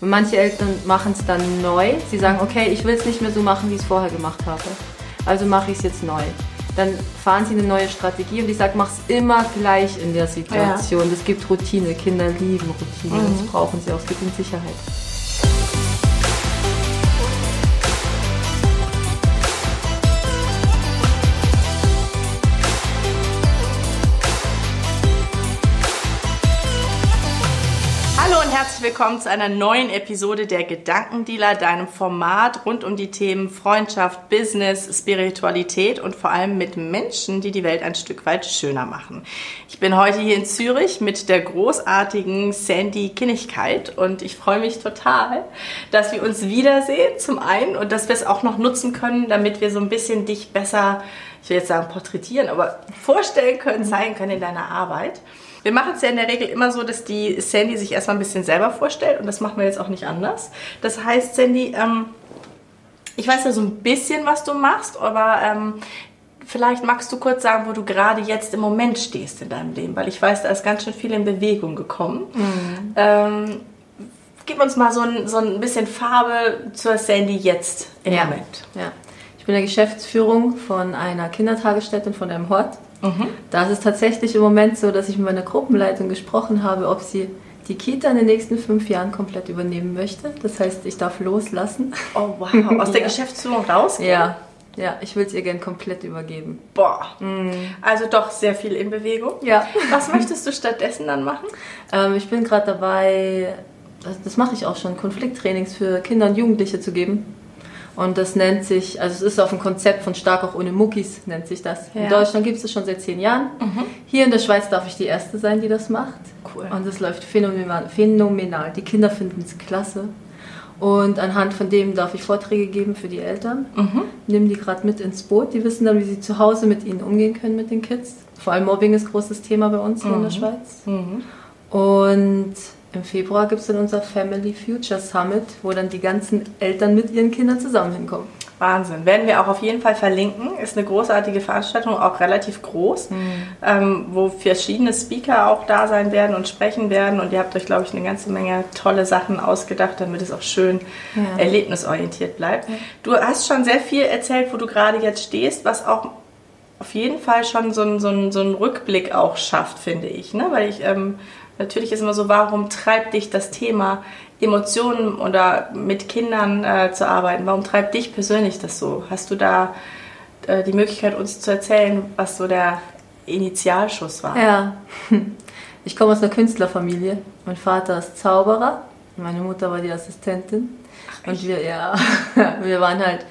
Und manche Eltern machen es dann neu. Sie sagen, okay, ich will es nicht mehr so machen, wie ich es vorher gemacht habe. Also mache ich es jetzt neu. Dann fahren sie eine neue Strategie und ich sage, mach es immer gleich in der Situation. Es gibt Routine. Kinder lieben Routine. Das brauchen sie auch. Es gibt ihnen Sicherheit. Willkommen zu einer neuen Episode der Gedankendealer, deinem Format rund um die Themen Freundschaft, Business, Spiritualität und vor allem mit Menschen, die die Welt ein Stück weit schöner machen. Ich bin heute hier in Zürich mit der großartigen Sandy Kinnigkeit und ich freue mich total, dass wir uns wiedersehen zum einen und dass wir es auch noch nutzen können, damit wir so ein bisschen dich besser, ich will jetzt sagen porträtieren, aber vorstellen können, zeigen können in deiner Arbeit. Wir machen es ja in der Regel immer so, dass die Sandy sich erstmal ein bisschen selber vorstellt und das machen wir jetzt auch nicht anders. Das heißt, Sandy, ähm, ich weiß ja so ein bisschen, was du machst, aber ähm, vielleicht magst du kurz sagen, wo du gerade jetzt im Moment stehst in deinem Leben, weil ich weiß, da ist ganz schön viel in Bewegung gekommen. Mhm. Ähm, gib uns mal so ein, so ein bisschen Farbe zur Sandy jetzt im Ja. Moment. Ja. Ich bin in der Geschäftsführung von einer Kindertagesstätte und von einem Hort. Mhm. Da ist es tatsächlich im Moment so, dass ich mit meiner Gruppenleitung gesprochen habe, ob sie die Kita in den nächsten fünf Jahren komplett übernehmen möchte. Das heißt, ich darf loslassen. Oh wow, aus der Ja. Geschäftsführung raus? Ja, ja, ich will es ihr gern komplett übergeben. Boah. Also doch sehr viel in Bewegung. Ja. Was möchtest du stattdessen dann machen? Ähm, ich bin gerade dabei, das, das mache ich auch schon, Konflikttrainings für Kinder und Jugendliche zu geben. Und das nennt sich, also es ist auf dem Konzept von Stark auch ohne Muckis, nennt sich das. Ja. In Deutschland gibt es das schon seit zehn Jahren. Hier in der Schweiz darf ich die Erste sein, die das macht. Cool. Und es läuft phänomenal. phänomenal. Die Kinder finden es klasse. Und anhand von dem darf ich Vorträge geben für die Eltern. Nimm die gerade mit ins Boot. Die wissen dann, wie sie zu Hause mit ihnen umgehen können mit den Kids. Vor allem Mobbing ist großes Thema bei uns hier in der Schweiz. Und im Februar gibt es dann unser Family Future Summit, wo dann die ganzen Eltern mit ihren Kindern zusammen hinkommen. Wahnsinn. Werden wir auch auf jeden Fall verlinken. Ist eine großartige Veranstaltung, auch relativ groß, ähm, wo verschiedene Speaker auch da sein werden und sprechen werden. Und ihr habt euch, glaube ich, eine ganze Menge tolle Sachen ausgedacht, damit es auch schön Ja. erlebnisorientiert bleibt. Du hast schon sehr viel erzählt, wo du gerade jetzt stehst, was auch auf jeden Fall schon so einen so so einen Rückblick auch schafft, finde ich. Ne? Weil ich, ähm, natürlich ist immer so, warum treibt dich das Thema Emotionen oder mit Kindern äh, zu arbeiten? Warum treibt dich persönlich das so? Hast du da äh, die Möglichkeit, uns zu erzählen, was so der Initialschuss war? Ja, ich komme aus einer Künstlerfamilie. Mein Vater ist Zauberer, meine Mutter war die Assistentin. Und wir, ja, wir waren halt,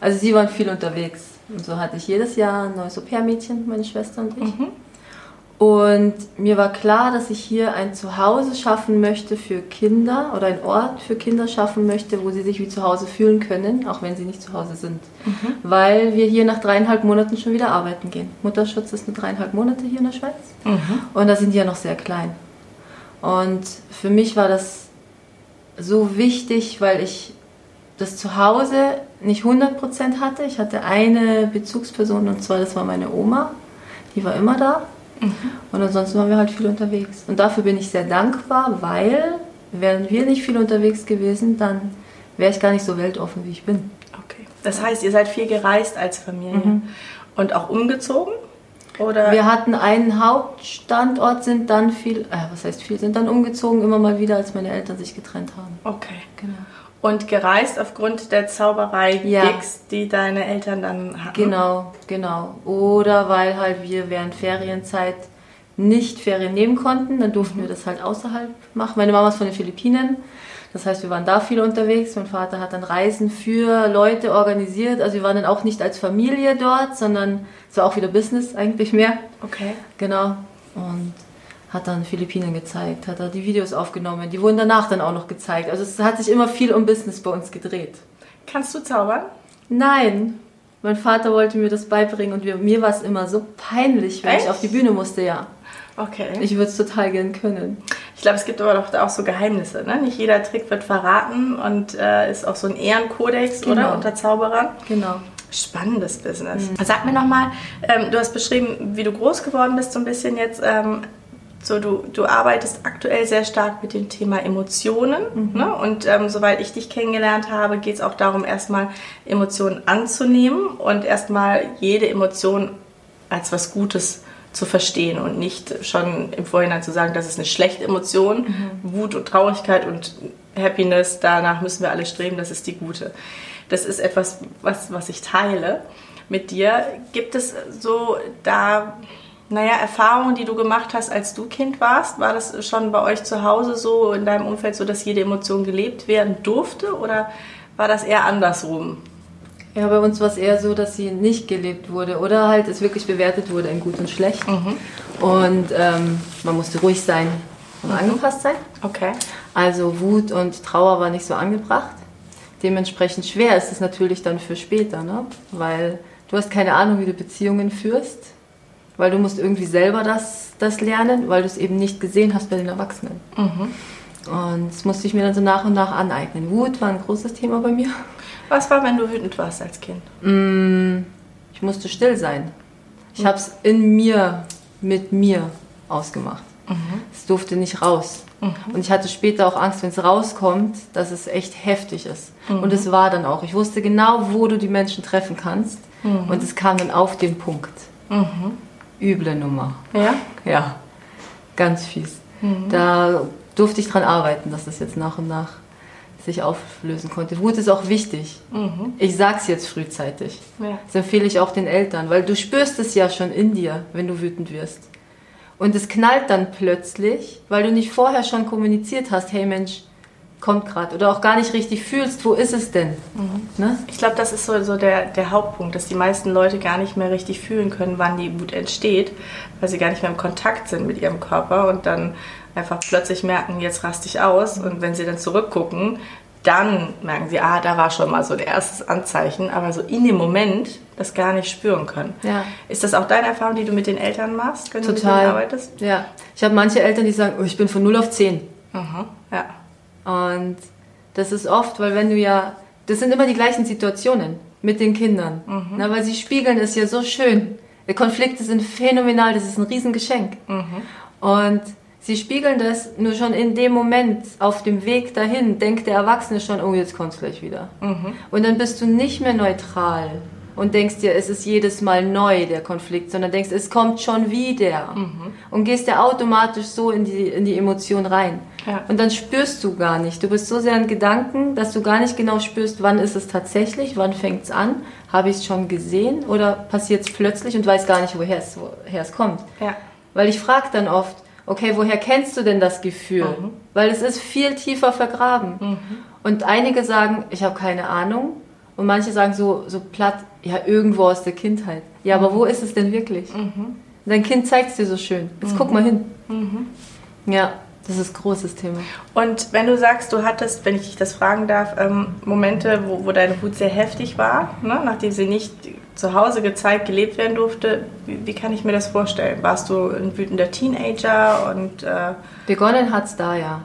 also sie waren viel unterwegs. Und so hatte ich jedes Jahr ein neues Au-pair-Mädchen, meine Schwester und ich. Und mir war klar, dass ich hier ein Zuhause schaffen möchte für Kinder oder einen Ort für Kinder schaffen möchte, wo sie sich wie zu Hause fühlen können, auch wenn sie nicht zu Hause sind. Weil wir hier nach dreieinhalb Monaten schon wieder arbeiten gehen. Mutterschutz ist nur dreieinhalb Monate hier in der Schweiz. Und da sind die ja noch sehr klein. Und für mich war das so wichtig, weil ich das Zuhause nicht 100% hatte. Ich hatte eine Bezugsperson und zwar das war meine Oma. Die war immer da. Und ansonsten waren wir halt viel unterwegs. Und dafür bin ich sehr dankbar, weil wären wir nicht viel unterwegs gewesen, dann wäre ich gar nicht so weltoffen, wie ich bin. Okay. Das heißt, ihr seid viel gereist als Familie und auch umgezogen? Oder? Wir hatten einen Hauptstandort, sind dann viel, äh, was heißt viel, sind dann umgezogen immer mal wieder, als meine Eltern sich getrennt haben. okay. Genau. Und gereist aufgrund der Zauberei-Gigs, Ja. die deine Eltern dann hatten? Genau, genau. Oder weil halt wir während Ferienzeit nicht Ferien nehmen konnten, dann durften wir das halt außerhalb machen. Meine Mama ist von den Philippinen, das heißt, wir waren da viel unterwegs. Mein Vater hat dann Reisen für Leute organisiert. Also wir waren dann auch nicht als Familie dort, sondern es war auch wieder Business eigentlich mehr. Okay. Genau. Und hat dann Philippinen gezeigt, hat da die Videos aufgenommen. Die wurden danach dann auch noch gezeigt. Also es hat sich immer viel um Business bei uns gedreht. Kannst du zaubern? Nein. Mein Vater wollte mir das beibringen und wir, mir war es immer so peinlich, wenn Echt? ich auf die Bühne musste, ja. Okay. Ich würde es total gern können. Ich glaube, es gibt aber doch auch so Geheimnisse. Ne? Nicht jeder Trick wird verraten und äh, ist auch so ein Ehrenkodex, Genau. oder? Unter Zauberern. Genau. Spannendes Business. Sag mir nochmal, ähm, du hast beschrieben, wie du groß geworden bist, so ein bisschen jetzt. Ähm, So, du, du arbeitest aktuell sehr stark mit dem Thema Emotionen. Mhm. Ne? Und ähm, soweit ich dich kennengelernt habe, geht es auch darum, erstmal Emotionen anzunehmen und erstmal jede Emotion als was Gutes zu verstehen und nicht schon im Vorhinein zu sagen, das ist eine schlechte Emotion. Wut und Traurigkeit und Happiness, danach müssen wir alle streben, das ist die gute. Das ist etwas, was, was ich teile mit dir. Gibt es so da, naja, Erfahrungen, die du gemacht hast, als du Kind warst? War das schon bei euch zu Hause so, in deinem Umfeld so, dass jede Emotion gelebt werden durfte oder war das eher andersrum? Ja, bei uns war es eher so, dass sie nicht gelebt wurde oder halt es wirklich bewertet wurde in gut und schlecht. Und ähm, man musste ruhig sein und angepasst sein. Okay. Also Wut und Trauer war nicht so angebracht. Dementsprechend schwer ist es natürlich dann für später, ne? weil du hast keine Ahnung, wie du Beziehungen führst, weil du musst irgendwie selber das, das lernen, weil du es eben nicht gesehen hast bei den Erwachsenen. Und das musste ich mir dann so nach und nach aneignen. Wut war ein großes Thema bei mir. Was war, wenn du wütend warst als Kind? Ich musste still sein. Ich habe es in mir, mit mir ausgemacht. Es durfte nicht raus. Und ich hatte später auch Angst, wenn es rauskommt, dass es echt heftig ist. Und es war dann auch. Ich wusste genau, wo du die Menschen treffen kannst. Und es kam dann auf den Punkt. Üble Nummer. Ja? Ja, ganz fies. Da durfte ich dran arbeiten, dass das jetzt nach und nach sich auflösen konnte. Wut ist auch wichtig. Ich sag's jetzt frühzeitig. Ja. Das empfehle ich auch den Eltern, weil du spürst es ja schon in dir, wenn du wütend wirst. Und es knallt dann plötzlich, weil du nicht vorher schon kommuniziert hast, hey Mensch, kommt gerade. Oder auch gar nicht richtig fühlst, wo ist es denn? Ne? Ich glaube, das ist so, so der, der Hauptpunkt, dass die meisten Leute gar nicht mehr richtig fühlen können, wann die Wut entsteht, weil sie gar nicht mehr im Kontakt sind mit ihrem Körper und dann einfach plötzlich merken, jetzt raste ich aus. Und wenn sie dann zurückgucken, dann merken sie, ah, da war schon mal so ein erstes Anzeichen, aber so in dem Moment das gar nicht spüren können. Ja. Ist das auch deine Erfahrung, die du mit den Eltern machst, wenn du mit denen Total. arbeitest? Ja. Ich habe manche Eltern, die sagen, oh, ich bin von 0 auf 10. Mhm. Ja. Und das ist oft, weil wenn du ja, das sind immer die gleichen Situationen mit den Kindern, Na, weil sie spiegeln es ja so schön. Die Konflikte sind phänomenal, das ist ein Riesengeschenk. Und sie spiegeln das nur schon in dem Moment, auf dem Weg dahin, denkt der Erwachsene schon, oh, jetzt kommt's gleich wieder. Und dann bist du nicht mehr neutral und denkst dir, es ist jedes Mal neu, der Konflikt, sondern denkst, es kommt schon wieder. Und gehst ja automatisch so in die, in die Emotion rein. Ja. Und dann spürst du gar nicht. Du bist so sehr in Gedanken, dass du gar nicht genau spürst, wann ist es tatsächlich, wann fängt es an, habe ich es schon gesehen oder passiert es plötzlich und weiß gar nicht, woher es, woher es kommt. Ja. Weil ich frage dann oft, okay, woher kennst du denn das Gefühl? Weil es ist viel tiefer vergraben. Und einige sagen, ich habe keine Ahnung. Und manche sagen so, so platt, ja, irgendwo aus der Kindheit. Ja, aber wo ist es denn wirklich? Dein Kind zeigt es dir so schön. Jetzt guck mal hin. Ja, das ist ein großes Thema. Und wenn du sagst, du hattest, wenn ich dich das fragen darf, ähm, Momente, wo, wo deine Wut sehr heftig war, ne, nachdem sie nicht zu Hause gezeigt, gelebt werden durfte, wie, wie kann ich mir das vorstellen? Warst du ein wütender Teenager und äh, Begonnen hat's da, ja.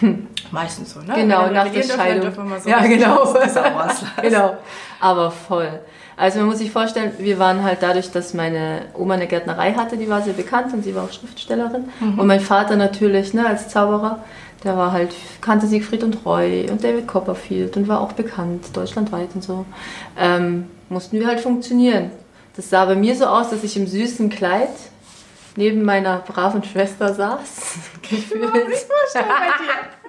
meistens so, ne? Genau, nach der dürfen, Scheidung. dürfen wir so ja, genau. Genau. Aber voll. Also man muss sich vorstellen, wir waren halt dadurch, dass meine Oma eine Gärtnerei hatte, die war sehr bekannt und sie war auch Schriftstellerin. Und mein Vater natürlich, ne, als Zauberer, der war halt, kannte Siegfried und Roy und David Copperfield und war auch bekannt, deutschlandweit und so. Ähm, mussten wir halt funktionieren. Das sah bei mir so aus, dass ich im süßen Kleid neben meiner braven Schwester saß. Gefühlt.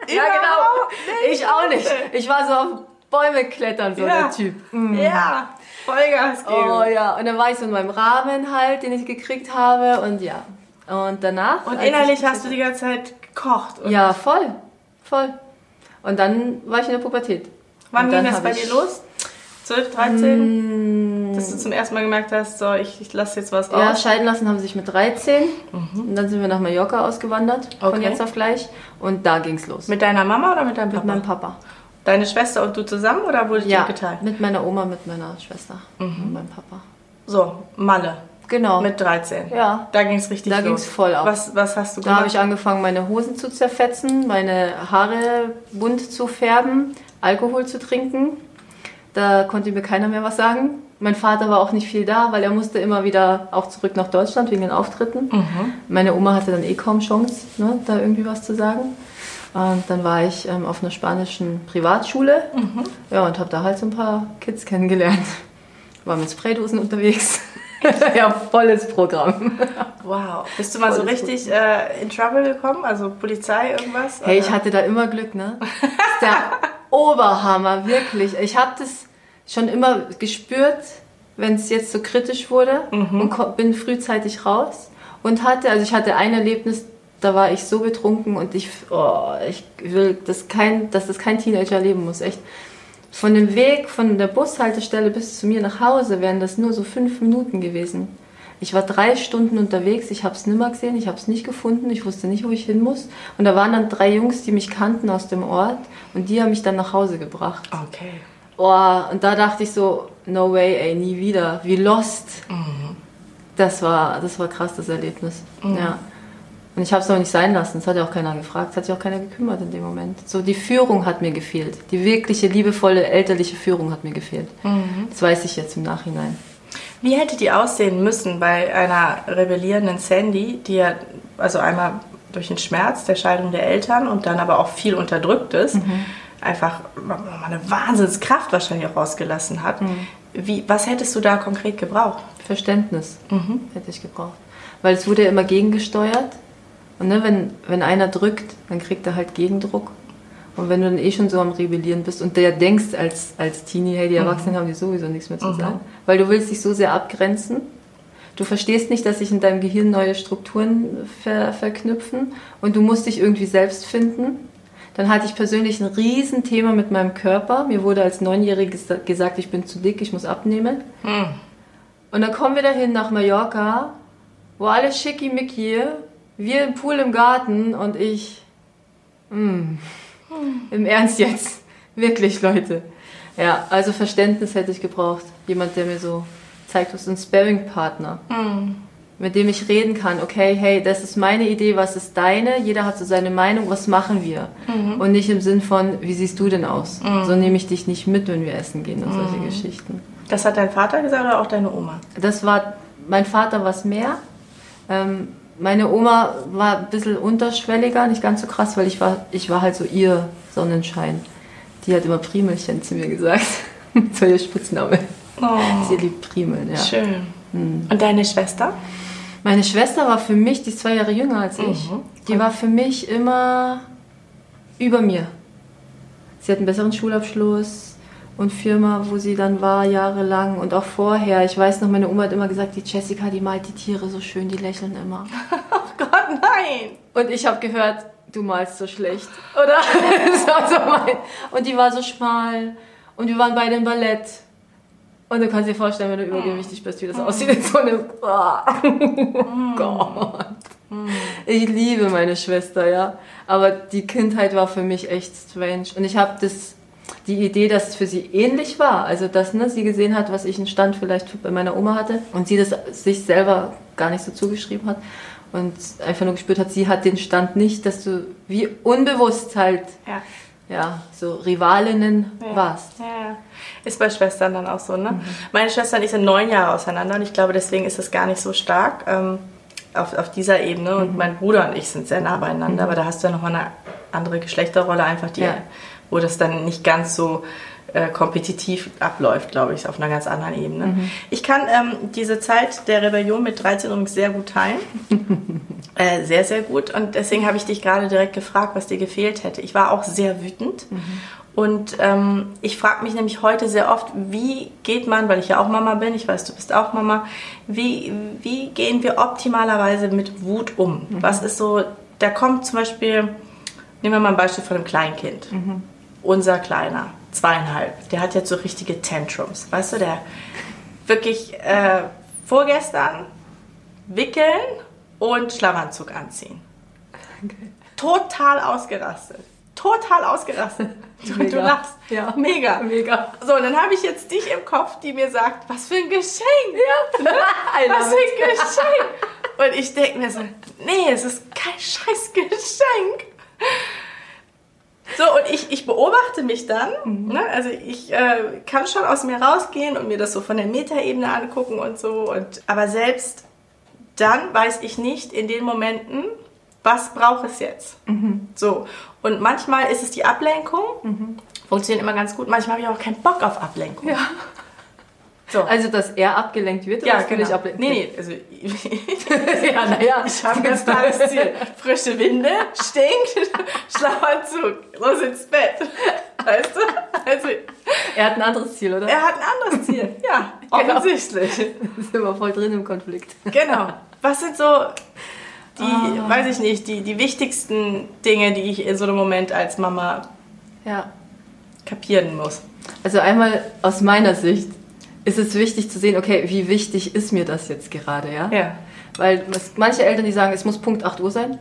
Ja, genau. Ich auch nicht. Ich war so auf Bäume klettern, so Ja. der Typ. Ja, Vollgas geben. Oh ja, und dann war ich so in meinem Rahmen halt, den ich gekriegt habe und ja. Und danach. Und innerlich ich- hast du die ganze Zeit gekocht. Und Ja, voll. Voll. Und dann war ich in der Pubertät. Wann ging das bei dir los? 12, 13? Mm, Dass du zum ersten Mal gemerkt hast, so, ich, ich lasse jetzt was Ja, raus. scheiden lassen haben sie sich mit 13. Und dann sind wir nach Mallorca ausgewandert, von Okay. jetzt auf gleich. Und da ging's los. Mit deiner Mama oder mit deinem mit Papa? meinem Papa. Deine Schwester und du zusammen oder wurde Ja, ihr geteilt? mit meiner Oma, mit meiner Schwester und meinem Papa. So, Malle. Genau. Mit 13. Ja. Da ging es richtig Da los. ging's voll ab. Was, was hast du Da habe gemacht? ich angefangen, meine Hosen zu zerfetzen, meine Haare bunt zu färben, Alkohol zu trinken. Da konnte mir keiner mehr was sagen. Mein Vater war auch nicht viel da, weil er musste immer wieder auch zurück nach Deutschland wegen den Auftritten. Mhm. Meine Oma hatte dann eh kaum Chance, ne, da irgendwie was zu sagen. Und dann war ich ähm, auf einer spanischen Privatschule Mhm. ja, und habe da halt so ein paar Kids kennengelernt. War mit Spraydosen unterwegs. ja, volles Programm. Wow. Bist du mal so Voll richtig äh, in Trouble gekommen? Also Polizei, irgendwas? Hey, ich Oder? hatte da immer Glück, ne? Das ist der Oberhammer, wirklich. Ich habe das schon immer gespürt, wenn es jetzt so kritisch wurde und ko- bin frühzeitig raus und hatte, also ich hatte ein Erlebnis, da war ich so betrunken und ich, oh, ich will, das kein, dass das kein Teenager erleben muss, echt. Von dem Weg von der Bushaltestelle bis zu mir nach Hause wären das nur so fünf Minuten gewesen. Ich war drei Stunden unterwegs, ich habe es nimmer gesehen, ich habe es nicht gefunden, ich wusste nicht, wo ich hin muss. Und da waren dann drei Jungs, die mich kannten aus dem Ort und die haben mich dann nach Hause gebracht. Okay. Oh, und da dachte ich so, no way, ey, nie wieder. Wie lost. Das war, das war krass, das Erlebnis. Ja. Und ich habe es auch nicht sein lassen. Es hat ja auch keiner gefragt. Es hat sich auch keiner gekümmert in dem Moment. So, die Führung hat mir gefehlt. Die wirkliche, liebevolle, elterliche Führung hat mir gefehlt. Das weiß ich jetzt im Nachhinein. Wie hätte die aussehen müssen bei einer rebellierenden Sandy, die ja, also einmal durch den Schmerz der Scheidung der Eltern und dann aber auch viel Unterdrücktes, einfach eine Wahnsinnskraft wahrscheinlich auch rausgelassen hat. Wie, was hättest du da konkret gebraucht? Verständnis hätte ich gebraucht. Weil es wurde ja immer gegengesteuert. Und ne, wenn, wenn einer drückt, dann kriegt er halt Gegendruck. Und wenn du dann eh schon so am Rebellieren bist und der denkst als, als Teenie, hey, die Erwachsenen haben dir sowieso nichts mehr zu sagen, weil du willst dich so sehr abgrenzen. Du verstehst nicht, dass sich in deinem Gehirn neue Strukturen ver, verknüpfen und du musst dich irgendwie selbst finden. Dann hatte ich persönlich ein Riesenthema mit meinem Körper. Mir wurde als Neunjährige gesa- gesagt, ich bin zu dick, ich muss abnehmen. Und dann kommen wir dahin nach Mallorca, wo alles schickimicki, wir im Pool im Garten und ich. Mm, Im Ernst jetzt. Wirklich, Leute. Ja, also Verständnis hätte ich gebraucht. Jemand, der mir so zeigt, was ist ein Sparring-Partner. Mit dem ich reden kann, okay, hey, das ist meine Idee, was ist deine? Jeder hat so seine Meinung, was machen wir? Und nicht im Sinn von, wie siehst du denn aus? So nehme ich dich nicht mit, wenn wir essen gehen und solche Geschichten. Das hat dein Vater gesagt oder auch deine Oma? Das war, mein Vater was mehr. Ähm, meine Oma war ein bisschen unterschwelliger, nicht ganz so krass, weil ich war, ich war halt so ihr Sonnenschein. Die hat immer Primelchen zu mir gesagt. so ihr Spitzname. Oh, Sie liebt Primeln, ja. schön. Und deine Schwester? Meine Schwester war für mich, die ist zwei Jahre jünger als ich, die war für mich immer über mir. Sie hat einen besseren Schulabschluss und Firma, wo sie dann war, jahrelang und auch vorher. Ich weiß noch, meine Oma hat immer gesagt, die Jessica, die malt die Tiere so schön, die lächeln immer. Oh Gott, nein! Und ich habe gehört, du malst so schlecht, oder? das war so mein. Und die war so schmal und wir waren beide im Ballett. Und du kannst dir vorstellen, wenn du übergewichtig bist, wie das aussieht in so einem. Oh Gott. Ich liebe meine Schwester, ja. Aber die Kindheit war für mich echt strange. Und ich habe das, die Idee, dass es für sie ähnlich war. Also, dass ne, sie gesehen hat, was ich einen Stand vielleicht bei meiner Oma hatte. Und sie das sich selber gar nicht so zugeschrieben hat. Und einfach nur gespürt hat, sie hat den Stand nicht, dass du wie unbewusst halt, Ja. ja, so Rivalinnen Ja. warst. Ja. Ist bei Schwestern dann auch so, ne? Mhm. Meine Schwester und ich sind neun Jahre auseinander und ich glaube, deswegen ist es gar nicht so stark ähm, auf, auf dieser Ebene. Mhm. Und mein Bruder und ich sind sehr nah beieinander, aber da hast du ja nochmal eine andere Geschlechterrolle, einfach die, Ja. Wo das dann nicht ganz so äh, kompetitiv abläuft, glaube ich, auf einer ganz anderen Ebene. Mhm. Ich kann ähm, diese Zeit der Rebellion mit 13 übrigens sehr gut teilen. Äh, sehr, sehr gut. Und deswegen habe ich dich gerade direkt gefragt, was dir gefehlt hätte. Ich war auch sehr wütend. Und ähm, ich frage mich nämlich heute sehr oft, wie geht man, weil ich ja auch Mama bin, ich weiß, du bist auch Mama, wie, wie gehen wir optimalerweise mit Wut um? Was ist so, da kommt zum Beispiel, nehmen wir mal ein Beispiel von einem Kleinkind. Unser Kleiner, zweieinhalb, der hat jetzt so richtige Tantrums. Weißt du, der wirklich äh, vorgestern wickeln und Schlafanzug anziehen. Total ausgerastet. Total ausgerastet. Du, du lachst. Ja. Mega. Mega. So, und dann habe ich jetzt dich im Kopf, die mir sagt, was für ein Geschenk. I Was für ein Geschenk. Und ich denke mir so, nee, es ist kein scheiß Geschenk. So, und ich, ich beobachte mich dann. Mhm. Ne? Also ich äh, kann schon aus mir rausgehen und mir das so von der Metaebene angucken und so. Und, aber selbst dann weiß ich nicht in den Momenten, was braucht es jetzt? Mhm. So. Und manchmal ist es die Ablenkung. Mhm. Funktioniert immer ganz gut. Manchmal habe ich auch keinen Bock auf Ablenkung. Ja. So. Also, dass er abgelenkt wird? Ja, genau. Ich ablenken? Nee, nee, also, ja, naja, ich habe ganz klares Ziel. Frische Winde, stinkt, Schlafanzug, los ins Bett. Weißt du? Also, er hat ein anderes Ziel, oder? Er hat ein anderes Ziel, ja, genau. offensichtlich. Da sind wir voll drin im Konflikt. Genau. Was sind so die, oh. weiß ich nicht, die, die wichtigsten Dinge, die ich in so einem Moment als Mama ja. kapieren muss? Also einmal aus meiner Sicht ist es wichtig zu sehen, okay, wie wichtig ist mir das jetzt gerade, ja? Ja. Weil manche Eltern, die sagen, es muss Punkt 8 Uhr sein.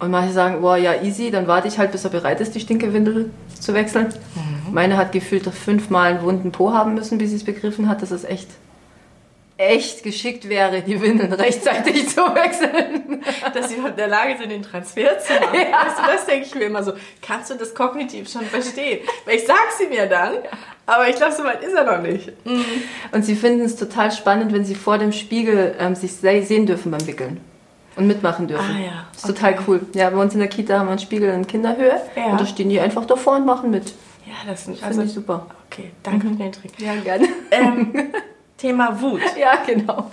Und manche sagen, boah, ja, easy, dann warte ich halt, bis er bereit ist, die Stinkewindel zu wechseln. Mhm. Meine hat gefühlt fünfmal einen wunden Po haben müssen, bis sie es begriffen hat. Das ist echt echt geschickt wäre, die Windeln rechtzeitig zu wechseln. Dass sie in der Lage sind, den Transfer zu machen. Ja. Weißt du, das denke ich mir immer so. Kannst du das kognitiv schon verstehen? Weil ich sag sie mir dann, aber ich glaube, so weit ist er noch nicht. Mhm. Und sie finden es total spannend, wenn sie vor dem Spiegel ähm, sich sehen dürfen beim Wickeln. Und mitmachen dürfen. Ah, ja. Das ist total cool. Ja, bei uns in der Kita haben wir einen Spiegel in Kinderhöhe. Ja. Und da stehen die einfach davor und machen mit. Ja, das, das also, finde ich super. Okay, danke mhm. für den Trick. Ja, gerne. Ähm, Thema Wut. Ja, genau.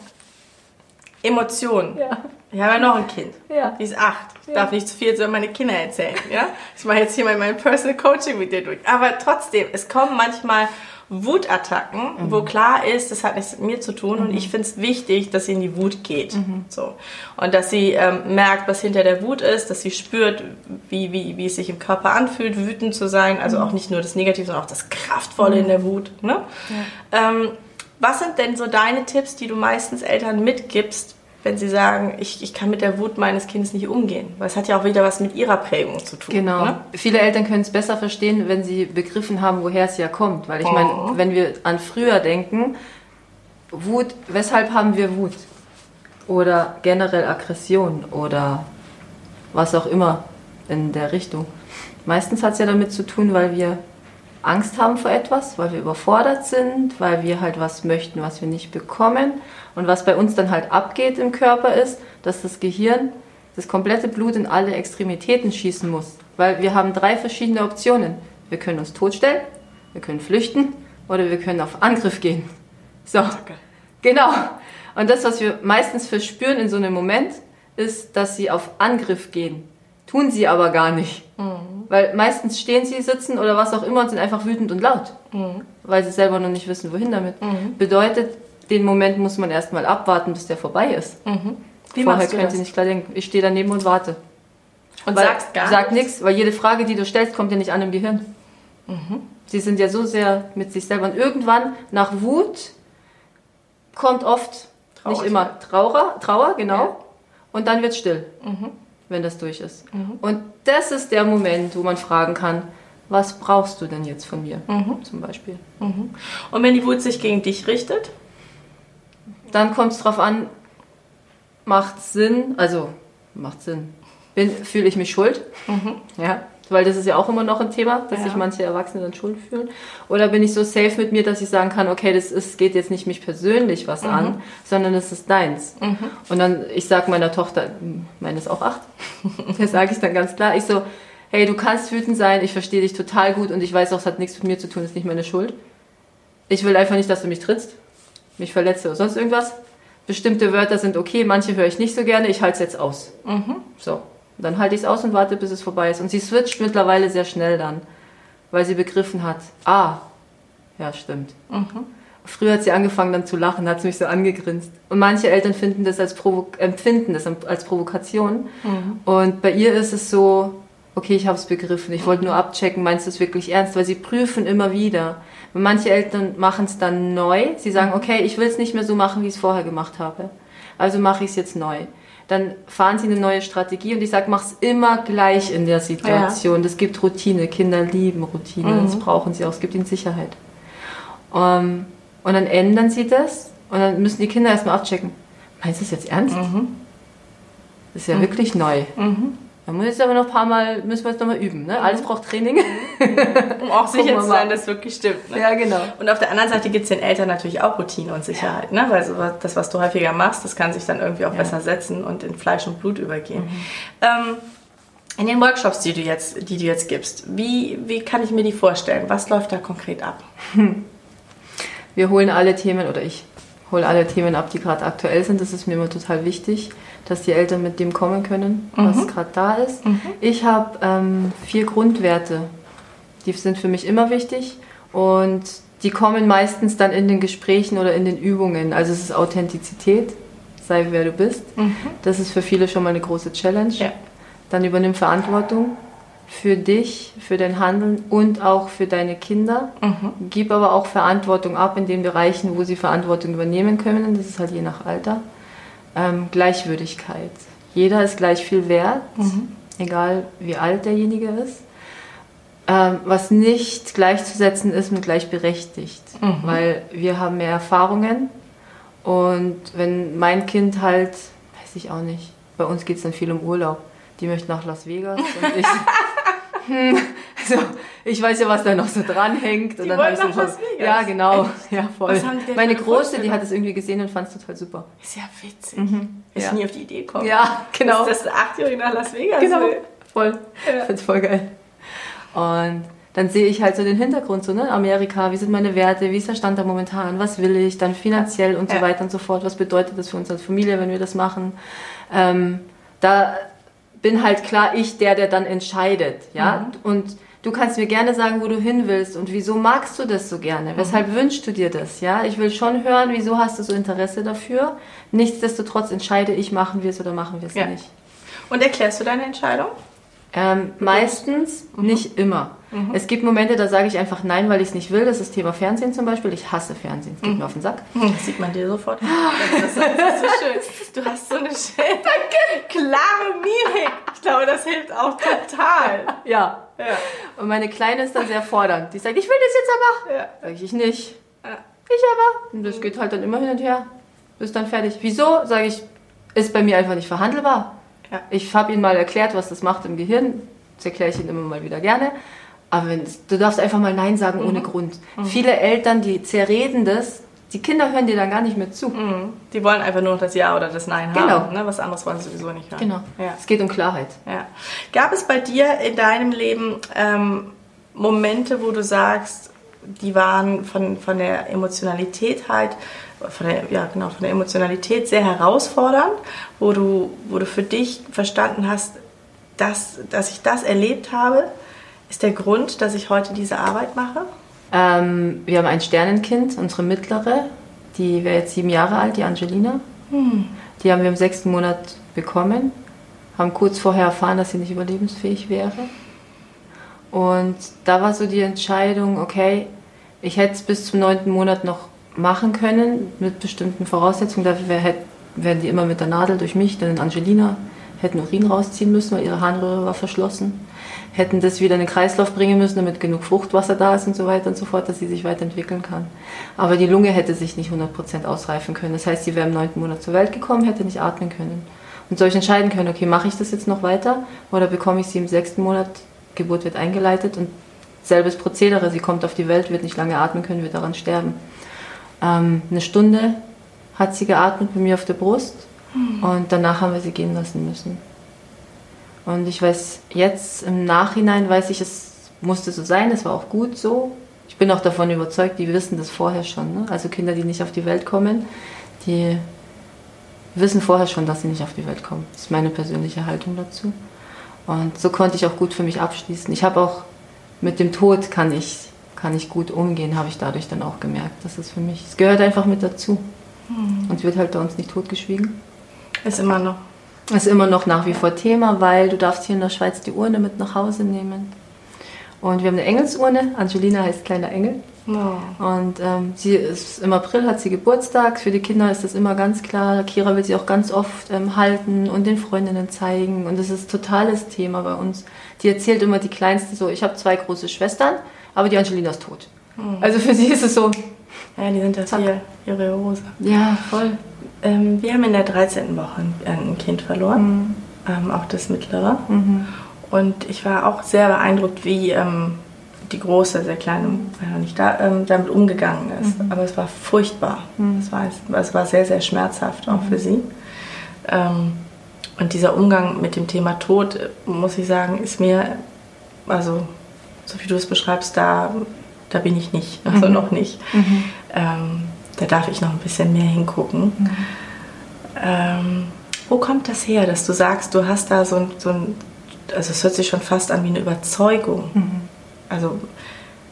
Emotionen. Ja. Ich habe ja noch ein Kind. Ja. Die ist acht. Ich ja. darf nicht zu viel über meine Kinder erzählen. Ja? Ich mache jetzt hier mal mein Personal Coaching mit dir durch. Aber trotzdem, es kommen manchmal Wutattacken, mhm. wo klar ist, das hat nichts mit mir zu tun mhm. und ich finde es wichtig, dass sie in die Wut geht. Mhm. So. Und dass sie ähm, merkt, was hinter der Wut ist, dass sie spürt, wie, wie, wie es sich im Körper anfühlt, wütend zu sein. Also mhm. auch nicht nur das Negative, sondern auch das Kraftvolle in mhm. der Wut. Ne? Ja. Ähm, was sind denn so deine Tipps, die du meistens Eltern mitgibst, wenn sie sagen, ich, ich kann mit der Wut meines Kindes nicht umgehen? Weil es hat ja auch wieder was mit ihrer Prägung zu tun. Genau. Ne? Viele Eltern können es besser verstehen, wenn sie begriffen haben, woher es ja kommt. Weil ich oh. meine, wenn wir an früher denken, Wut, weshalb haben wir Wut? Oder generell Aggression oder was auch immer in der Richtung. Meistens hat es ja damit zu tun, weil wir Angst haben vor etwas, weil wir überfordert sind, weil wir halt was möchten, was wir nicht bekommen. Und was bei uns dann halt abgeht im Körper ist, dass das Gehirn das komplette Blut in alle Extremitäten schießen muss. Weil wir haben drei verschiedene Optionen. Wir können uns totstellen, wir können flüchten oder wir können auf Angriff gehen. So, genau. Und das, was wir meistens verspüren in so einem Moment, ist, dass sie auf Angriff gehen. Tun sie aber gar nicht. Mhm. Weil meistens stehen sie, sitzen oder was auch immer und sind einfach wütend und laut. Mhm. Weil sie selber noch nicht wissen, wohin damit. Mhm. Bedeutet, den Moment muss man erstmal abwarten, bis der vorbei ist. Mhm. Wie Vorher können das? sie nicht klar denken. Ich stehe daneben und warte. Und weil, sagst gar Sag nichts, weil jede Frage, die du stellst, kommt ja nicht an im Gehirn. Mhm. Sie sind ja so sehr mit sich selber. Und irgendwann, nach Wut, kommt oft, Trauer nicht immer, Trauer, Trauer genau. Ja. Und dann wird still. Mhm wenn das durch ist. Mhm. Und das ist der Moment, wo man fragen kann, was brauchst du denn jetzt von mir, mhm. zum Beispiel. Mhm. Und wenn die Wut sich gegen dich richtet? Dann kommt es darauf an, macht Sinn, also macht Sinn. Fühle ich mich schuld? Mhm. Ja weil das ist ja auch immer noch ein Thema, dass ja. sich manche Erwachsene dann schuld fühlen. Oder bin ich so safe mit mir, dass ich sagen kann, okay, das ist, geht jetzt nicht mich persönlich was mhm. an, sondern es ist deins. Mhm. Und dann, ich sage meiner Tochter, meine ist auch acht, das sage ich dann ganz klar, ich so, hey, du kannst wütend sein, ich verstehe dich total gut und ich weiß auch, es hat nichts mit mir zu tun, es ist nicht meine Schuld. Ich will einfach nicht, dass du mich trittst, mich verletzt oder sonst irgendwas. Bestimmte Wörter sind okay, manche höre ich nicht so gerne, ich halte es jetzt aus. Mhm. So. Dann halte ich es aus und warte, bis es vorbei ist. Und sie switcht mittlerweile sehr schnell dann, weil sie begriffen hat, ah, ja, stimmt. Mhm. Früher hat sie angefangen dann zu lachen, hat sie mich so angegrinst. Und manche Eltern finden das als Provo empfinden das als Provokation. Mhm. Und bei ihr ist es so, okay, ich habe es begriffen. Ich wollte nur abchecken, meinst du es wirklich ernst? Weil sie prüfen immer wieder. Und manche Eltern machen es dann neu. Sie sagen, okay, ich will es nicht mehr so machen, wie ich es vorher gemacht habe. Also mache ich es jetzt neu dann fahren sie eine neue Strategie und ich sage, mach's immer gleich in der Situation. Ja. Das gibt Routine. Kinder lieben Routine. Mhm. Das brauchen sie auch. Es gibt ihnen Sicherheit. Um, ähm, und dann ändern sie das und dann müssen die Kinder erstmal abchecken. Meinst du das jetzt ernst? Mhm. Das ist ja mhm. wirklich neu. Mhm. Da muss jetzt aber noch ein paar Mal, müssen wir jetzt noch mal üben. Ne? Alles braucht Training. Um auch sicher zu sein, dass es wirklich stimmt. Ne? ja, genau. Und auf der anderen Seite gibt es den Eltern natürlich auch Routine und Sicherheit, ne? weil so das, was du häufiger machst, das kann sich dann irgendwie auch Ja. besser setzen und in Fleisch und Blut übergehen. Ähm, in den Workshops, die du jetzt, die du jetzt gibst, wie, wie kann ich mir die vorstellen? Was läuft da konkret ab? Wir holen alle Themen, oder ich hole alle Themen ab, die gerade aktuell sind. Das ist mir immer total wichtig, dass die Eltern mit dem kommen können, was gerade da ist. Ich habe ähm, vier Grundwerte, die sind für mich immer wichtig und die kommen meistens dann in den Gesprächen oder in den Übungen. Also es ist Authentizität, sei wer du bist. Das ist für viele schon mal eine große Challenge. Ja. Dann übernimm Verantwortung für dich, für dein Handeln und auch für deine Kinder. Gib aber auch Verantwortung ab in den Bereichen, wo sie Verantwortung übernehmen können. Das ist halt je nach Alter. Ähm, Gleichwürdigkeit. Jeder ist gleich viel wert, egal wie alt derjenige ist. Ähm, was nicht gleichzusetzen ist mit gleichberechtigt, weil wir haben mehr Erfahrungen und wenn mein Kind halt, weiß ich auch nicht, bei uns geht es dann viel um Urlaub. Die möchte nach Las Vegas und ich, hm, so, ich weiß ja, was da noch so dranhängt. Und Die dann wollen nach Las Vegas? Ja, genau. Ja, voll. Meine Große, die hat es irgendwie gesehen und fand es total super. Ist ja witzig. Ist Ja. nie auf die Idee gekommen. Ja, genau. Dass der Achtjährige nach Las Vegas Genau, will. voll. Ja. Ich find's voll geil. Und dann sehe ich halt so den Hintergrund, so, ne, Amerika, wie sind meine Werte, wie ist der Stand da momentan, was will ich, dann finanziell und so Ja. weiter und so fort, was bedeutet das für uns als Familie, wenn wir das machen. Ähm, da bin halt klar ich der, der dann entscheidet, ja, und du kannst mir gerne sagen, wo du hin willst und wieso magst du das so gerne, weshalb wünschst du dir das, ja, ich will schon hören, wieso hast du so Interesse dafür, nichtsdestotrotz entscheide ich, machen wir es oder machen wir es Ja. nicht. Und erklärst du deine Entscheidung? Ähm, meistens, nicht immer. Es gibt Momente, da sage ich einfach nein, weil ich es nicht will. Das ist Thema Fernsehen zum Beispiel. Ich hasse Fernsehen. Es geht mir auf den Sack. Hm, Das sieht man dir sofort. Das ist, das ist so schön. Du hast so eine schöne, klare Mimik. Ich glaube, das hilft auch total. Ja. Ja. Und meine Kleine ist dann sehr fordernd. Die sagt, ich will das jetzt aber. Ja. Sag ich, ich nicht. Ja. Ich aber. Und das geht halt dann immer hin und her. Ist dann fertig. Wieso? Sage ich, ist bei mir einfach nicht verhandelbar. Ja. Ich habe Ihnen mal erklärt, was das macht im Gehirn. Das erkläre ich Ihnen immer mal wieder gerne. Aber wenn, du darfst einfach mal Nein sagen Mhm. ohne Grund. Viele Eltern, die zerreden das. Die Kinder hören dir dann gar nicht mehr zu. Mhm. Die wollen einfach nur noch das Ja oder das Nein Genau. haben. Ne? Was anderes wollen sie sowieso nicht hören. Genau. Ja. Es geht um Klarheit. Ja. Gab es bei dir in deinem Leben ähm, Momente, wo du sagst, die waren von, von der Emotionalität halt, von der, ja, genau, von der Emotionalität sehr herausfordernd, wo du, wo du für dich verstanden hast, dass, dass ich das erlebt habe, ist der Grund, dass ich heute diese Arbeit mache? Ähm, wir haben ein Sternenkind, unsere mittlere, die wäre jetzt sieben Jahre alt, die Angelina. Die haben wir im sechsten Monat bekommen, haben kurz vorher erfahren, dass sie nicht überlebensfähig wäre. Und da war so die Entscheidung, okay, ich hätte es bis zum neunten Monat noch machen können, mit bestimmten Voraussetzungen. Dafür wären die immer mit der Nadel durch mich, dann Angelina, hätten Urin rausziehen müssen, weil ihre Harnröhre war verschlossen. Hätten das wieder in den Kreislauf bringen müssen, damit genug Fruchtwasser da ist und so weiter und so fort, dass sie sich weiterentwickeln kann. Aber die Lunge hätte sich nicht 100% ausreifen können. Das heißt, sie wäre im neunten Monat zur Welt gekommen, hätte nicht atmen können. Und soll ich entscheiden können, okay, mache ich das jetzt noch weiter oder bekomme ich sie im sechsten Monat, Geburt wird eingeleitet und selbes Prozedere, sie kommt auf die Welt, wird nicht lange atmen können, wird daran sterben. Ähm, eine Stunde hat sie geatmet bei mir auf der Brust und danach haben wir sie gehen lassen müssen. Und ich weiß jetzt im Nachhinein, weiß ich, es musste so sein, es war auch gut so. Ich bin auch davon überzeugt, die wissen das vorher schon. Ne? Also Kinder, die nicht auf die Welt kommen, die wissen vorher schon, dass sie nicht auf die Welt kommen. Das ist meine persönliche Haltung dazu. Und so konnte ich auch gut für mich abschließen. Ich habe auch mit dem Tod kann ich, kann ich gut umgehen, habe ich dadurch dann auch gemerkt. Das ist für mich, es gehört einfach mit dazu. Und es wird halt bei uns nicht totgeschwiegen. Ist immer noch. Ist immer noch nach wie vor Thema, weil du darfst hier in der Schweiz die Urne mit nach Hause nehmen. Und wir haben eine Engelsurne. Angelina heißt kleiner Engel. Oh. Und ähm, sie ist im April hat sie Geburtstag. Für die Kinder ist das immer ganz klar. Kira will sie auch ganz oft ähm, halten und den Freundinnen zeigen. Und das ist totales Thema bei uns. Die erzählt immer die Kleinste so: Ich habe zwei große Schwestern, aber die Angelina ist tot. Also für sie ist es so: Ja, die sind das hier, ihre Hose. Ja, voll. Ähm, wir haben in der 13. Woche ein, Kind verloren. ähm, auch das mittlere. Mhm. Und ich war auch sehr beeindruckt, wie ähm, die große, sehr kleine, war noch nicht da, ähm, damit umgegangen ist. Mhm. Aber es war furchtbar. Mhm. Es, war, es war sehr, sehr schmerzhaft auch für mhm. sie. Ähm, und dieser Umgang mit dem Thema Tod, muss ich sagen, ist mir, also so wie du es beschreibst, da, da bin ich nicht, also mhm. noch nicht. Mhm. Ähm, da darf ich noch ein bisschen mehr hingucken. Mhm. Ähm, wo kommt das her, dass du sagst, du hast da so ein, so ein also es hört sich schon fast an wie eine Überzeugung. Mhm. Also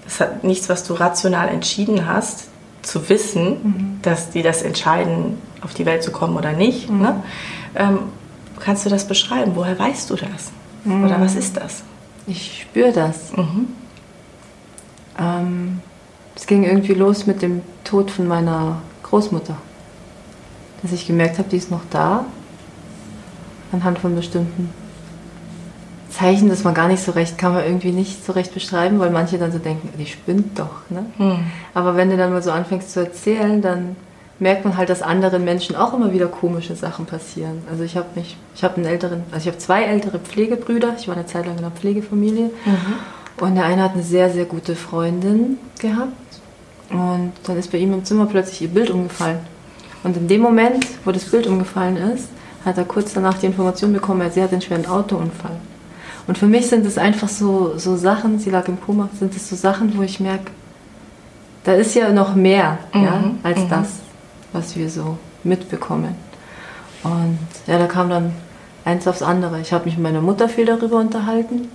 das hat nichts, was du rational entschieden hast, zu wissen, mhm. dass die das entscheiden, auf die Welt zu kommen oder nicht. Mhm. Ne? Ähm, kannst du das beschreiben? Woher weißt du das? Mhm. Oder was ist das? Ich spüre das. Mhm. Ähm, es ging irgendwie los mit dem Tod von meiner Großmutter. Dass ich gemerkt habe, die ist noch da. Anhand von bestimmten Zeichen, das man gar nicht so recht, kann man irgendwie nicht so recht beschreiben, weil manche dann so denken, die spinnt doch. Ne? Hm. Aber wenn du dann mal so anfängst zu erzählen, dann merkt man halt, dass anderen Menschen auch immer wieder komische Sachen passieren. Also ich habe mich, ich habe einen älteren, also ich habe zwei ältere Pflegebrüder. Ich war eine Zeit lang in einer Pflegefamilie mhm. und der eine hat eine sehr sehr gute Freundin gehabt und dann ist bei ihm im Zimmer plötzlich ihr Bild umgefallen. Und in dem Moment, wo das Bild umgefallen ist, hat er kurz danach die Information bekommen, sie hat einen schweren Autounfall. Und für mich sind es einfach so, so Sachen, sie lag im Koma, sind es so Sachen, wo ich merke, da ist ja noch mehr mhm. ja, als mhm. das was wir so mitbekommen. Und ja, da kam dann eins aufs andere. Ich habe mich mit meiner Mutter viel darüber unterhalten.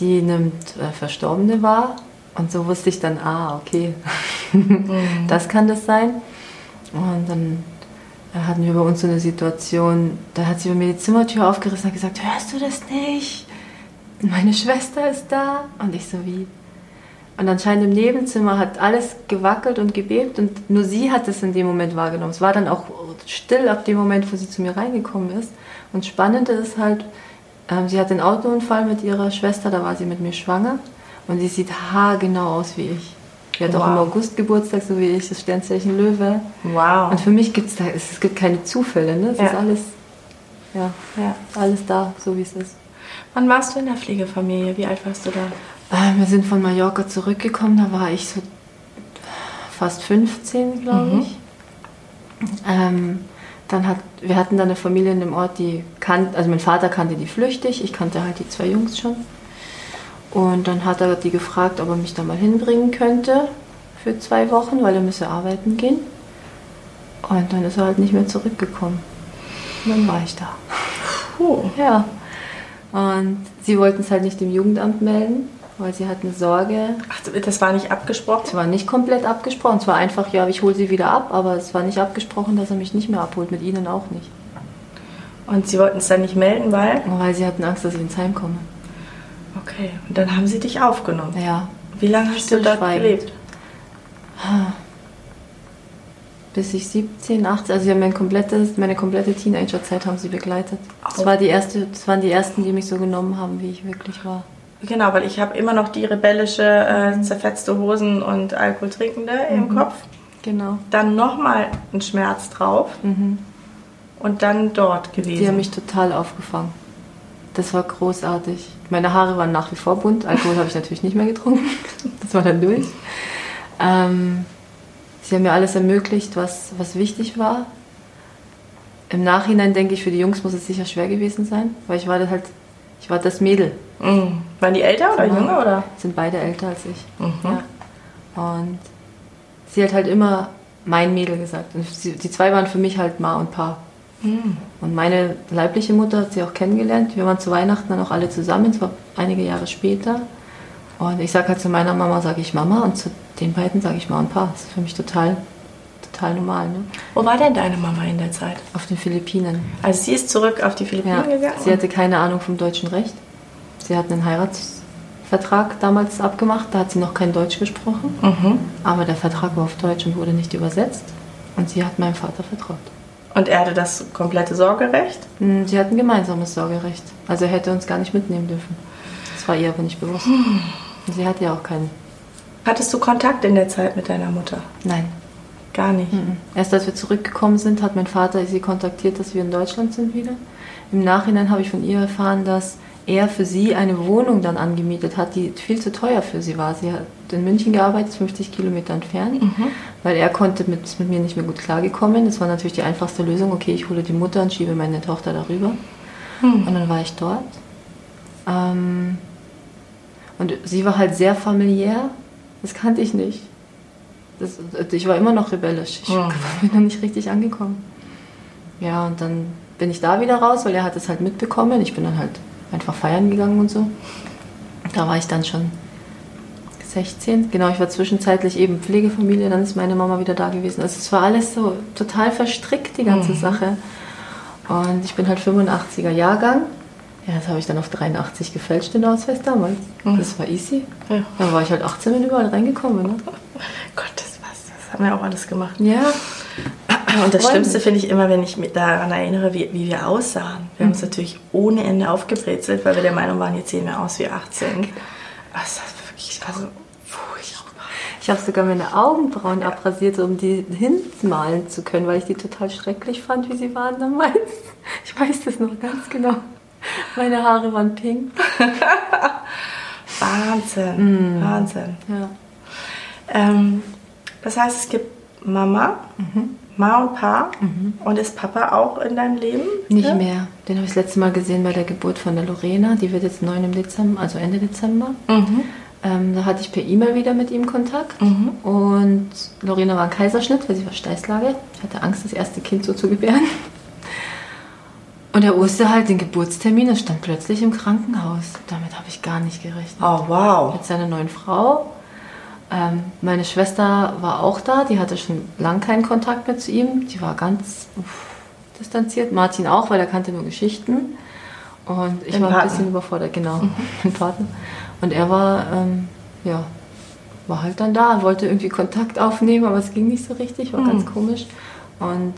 Die nimmt äh, Verstorbene wahr. Und so wusste ich dann, ah, okay, mhm. das kann das sein. Und dann äh, hatten wir bei uns so eine Situation, da hat sie bei mir die Zimmertür aufgerissen und gesagt, hörst du das nicht? Meine Schwester ist da. Und ich so, wie? Und anscheinend im Nebenzimmer hat alles gewackelt und gebebt und nur sie hat es in dem Moment wahrgenommen. Es war dann auch still ab dem Moment, wo sie zu mir reingekommen ist. Und spannend ist halt, ähm, sie hat den Autounfall mit ihrer Schwester, da war sie mit mir schwanger und sie sieht haargenau aus wie ich. Sie hat wow. auch im August Geburtstag, so wie ich, das Sternzeichen Löwe. Wow. Und für mich gibt es da, es gibt keine Zufälle, ne? Es ja. ist alles, ja, ja, alles da, so wie es ist. Wann warst du in der Pflegefamilie? Wie alt warst du da? Äh, wir sind von Mallorca zurückgekommen, da war ich so fast 15, glaube mhm. ich. Ähm, dann hat, wir hatten dann eine Familie in dem Ort, die kannte, also mein Vater kannte die flüchtig, ich kannte halt die zwei Jungs schon. Und dann hat er die gefragt, ob er mich da mal hinbringen könnte für zwei Wochen, weil er müsse arbeiten gehen. Und dann ist er halt nicht mehr zurückgekommen. Und dann war ich da. Puh. Ja. Und sie wollten es halt nicht dem Jugendamt melden weil sie hatten Sorge. Ach, das war nicht abgesprochen? Es war nicht komplett abgesprochen. Es war einfach, ja, ich hole sie wieder ab, aber es war nicht abgesprochen, dass er mich nicht mehr abholt, mit ihnen auch nicht. Und sie wollten es dann nicht melden, weil? Weil sie hatten Angst, dass ich ins Heim komme. Okay, und dann haben sie dich aufgenommen? Ja. Wie lange hast du dort gelebt? Bis ich 17, 18, also mein komplettes, meine komplette Teenagerzeit haben sie begleitet. Das, war die erste, das waren die ersten, die mich so genommen haben, wie ich wirklich war. Genau, weil ich habe immer noch die rebellische, äh, zerfetzte Hosen und Alkoholtrinkende mhm. im Kopf. Genau. Dann nochmal ein Schmerz drauf mhm. und dann dort gewesen. Die haben mich total aufgefangen. Das war großartig. Meine Haare waren nach wie vor bunt. Alkohol habe ich natürlich nicht mehr getrunken. Das war dann durch. Ähm, sie haben mir alles ermöglicht, was, was wichtig war. Im Nachhinein denke ich, für die Jungs muss es sicher schwer gewesen sein, weil ich war halt, ich war das Mädel. Mhm. Waren die älter oder genau. jünger? Oder? Sind beide älter als ich. Mhm. Ja. Und sie hat halt immer mein Mädel gesagt. Und sie, die zwei waren für mich halt Ma und Pa. Mhm. Und meine leibliche Mutter hat sie auch kennengelernt. Wir waren zu Weihnachten dann auch alle zusammen, zwar einige Jahre später. Und ich sage halt zu meiner Mama, sage ich Mama und zu den beiden sage ich Ma und Pa. Das ist für mich total, total normal. Ne? Wo war denn deine Mama in der Zeit? Auf den Philippinen. Also sie ist zurück auf die Philippinen ja, gegangen? Sie hatte keine Ahnung vom deutschen Recht. Sie hat einen Heiratsvertrag damals abgemacht, da hat sie noch kein Deutsch gesprochen. Mhm. Aber der Vertrag war auf Deutsch und wurde nicht übersetzt. Und sie hat meinem Vater vertraut. Und er hatte das komplette Sorgerecht? Hm, sie hat ein gemeinsames Sorgerecht. Also er hätte uns gar nicht mitnehmen dürfen. Das war ihr aber nicht bewusst. Und sie hatte ja auch keinen. Hattest du Kontakt in der Zeit mit deiner Mutter? Nein. Gar nicht. Erst als wir zurückgekommen sind, hat mein Vater sie kontaktiert, dass wir in Deutschland sind wieder. Im Nachhinein habe ich von ihr erfahren, dass er für sie eine Wohnung dann angemietet hat, die viel zu teuer für sie war. Sie hat in München gearbeitet, 50 Kilometer entfernt, weil er konnte mit, mit mir nicht mehr gut klargekommen. Das war natürlich die einfachste Lösung. Okay, ich hole die Mutter und schiebe meine Tochter darüber. Und dann war ich dort. Ähm, und sie war halt sehr familiär. Das kannte ich nicht. Das, ich war immer noch rebellisch. Ich Mhm. bin noch nicht richtig angekommen. Ja, und dann bin ich da wieder raus, weil er hat es halt mitbekommen. Ich bin dann halt einfach feiern gegangen und so. Da war ich dann schon 16. Genau, ich war zwischenzeitlich eben Pflegefamilie, dann ist meine Mama wieder da gewesen. Also es war alles so total verstrickt, die ganze Sache. Und ich bin halt 85er Jahrgang. Ja, das habe ich dann auf 83 gefälscht, den Ausweis damals. Das war easy. Ja. Da war ich halt 18 und überall reingekommen. Ne? Gottes was, das haben wir auch alles gemacht. Ja, Und das Schlimmste finde ich immer, wenn ich mich daran erinnere, wie, wie wir aussahen. Wir haben uns natürlich ohne Ende aufgebrezelt, weil wir der Meinung waren, jetzt sehen wir aus wie 18. Also, Das war wirklich also, furchtbar. ich habe sogar meine Augenbrauen abrasiert, so um die hinmalen zu können, weil ich die total schrecklich fand, wie sie waren damals. Ich weiß das noch ganz genau. Meine Haare waren pink. Wahnsinn, Wahnsinn. Ja. Ähm, das heißt, es gibt Mama, Ma und Pa und ist Papa auch in deinem Leben? Nicht Ja? mehr. Den habe ich das letzte Mal gesehen bei der Geburt von der Lorena. Die wird jetzt 9 im Dezember, also Ende Dezember. Mhm. Ähm, da hatte ich per E-Mail wieder mit ihm Kontakt. Und Lorena war ein Kaiserschnitt, weil sie war Steißlage. Ich hatte Angst, das erste Kind so zu gebären. Und er wusste halt den Geburtstermin und stand plötzlich im Krankenhaus. Damit habe ich gar nicht gerechnet. Oh, wow. Mit seiner neuen Frau. Ähm, meine Schwester war auch da, die hatte schon lange keinen Kontakt mehr zu ihm. Die war ganz uff, distanziert. Martin auch, weil er kannte nur Geschichten. Und ich Den war ein Partner. bisschen überfordert, genau, mein Partner. Und er war, ähm, ja, war halt dann da, wollte irgendwie Kontakt aufnehmen, aber es ging nicht so richtig, war ganz komisch. Und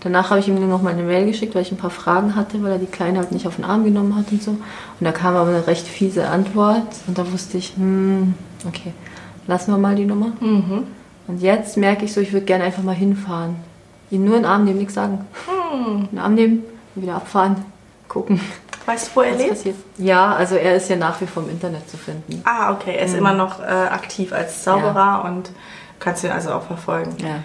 danach habe ich ihm nur noch mal eine Mail geschickt, weil ich ein paar Fragen hatte, weil er die Kleine halt nicht auf den Arm genommen hat und so. Und da kam aber eine recht fiese Antwort und da wusste ich, hm, okay, lassen wir mal die Nummer. Mhm. Und jetzt merke ich so, ich würde gerne einfach mal hinfahren. Ihn nur in den Arm nehmen, nichts sagen. In den Arm nehmen wieder abfahren, gucken, Weißt du, wo er was lebt? passiert. Ja, also er ist ja nach wie vor im Internet zu finden. Ah, okay. Er ist immer noch äh, aktiv als Zauberer und kannst ihn also auch verfolgen. Ja.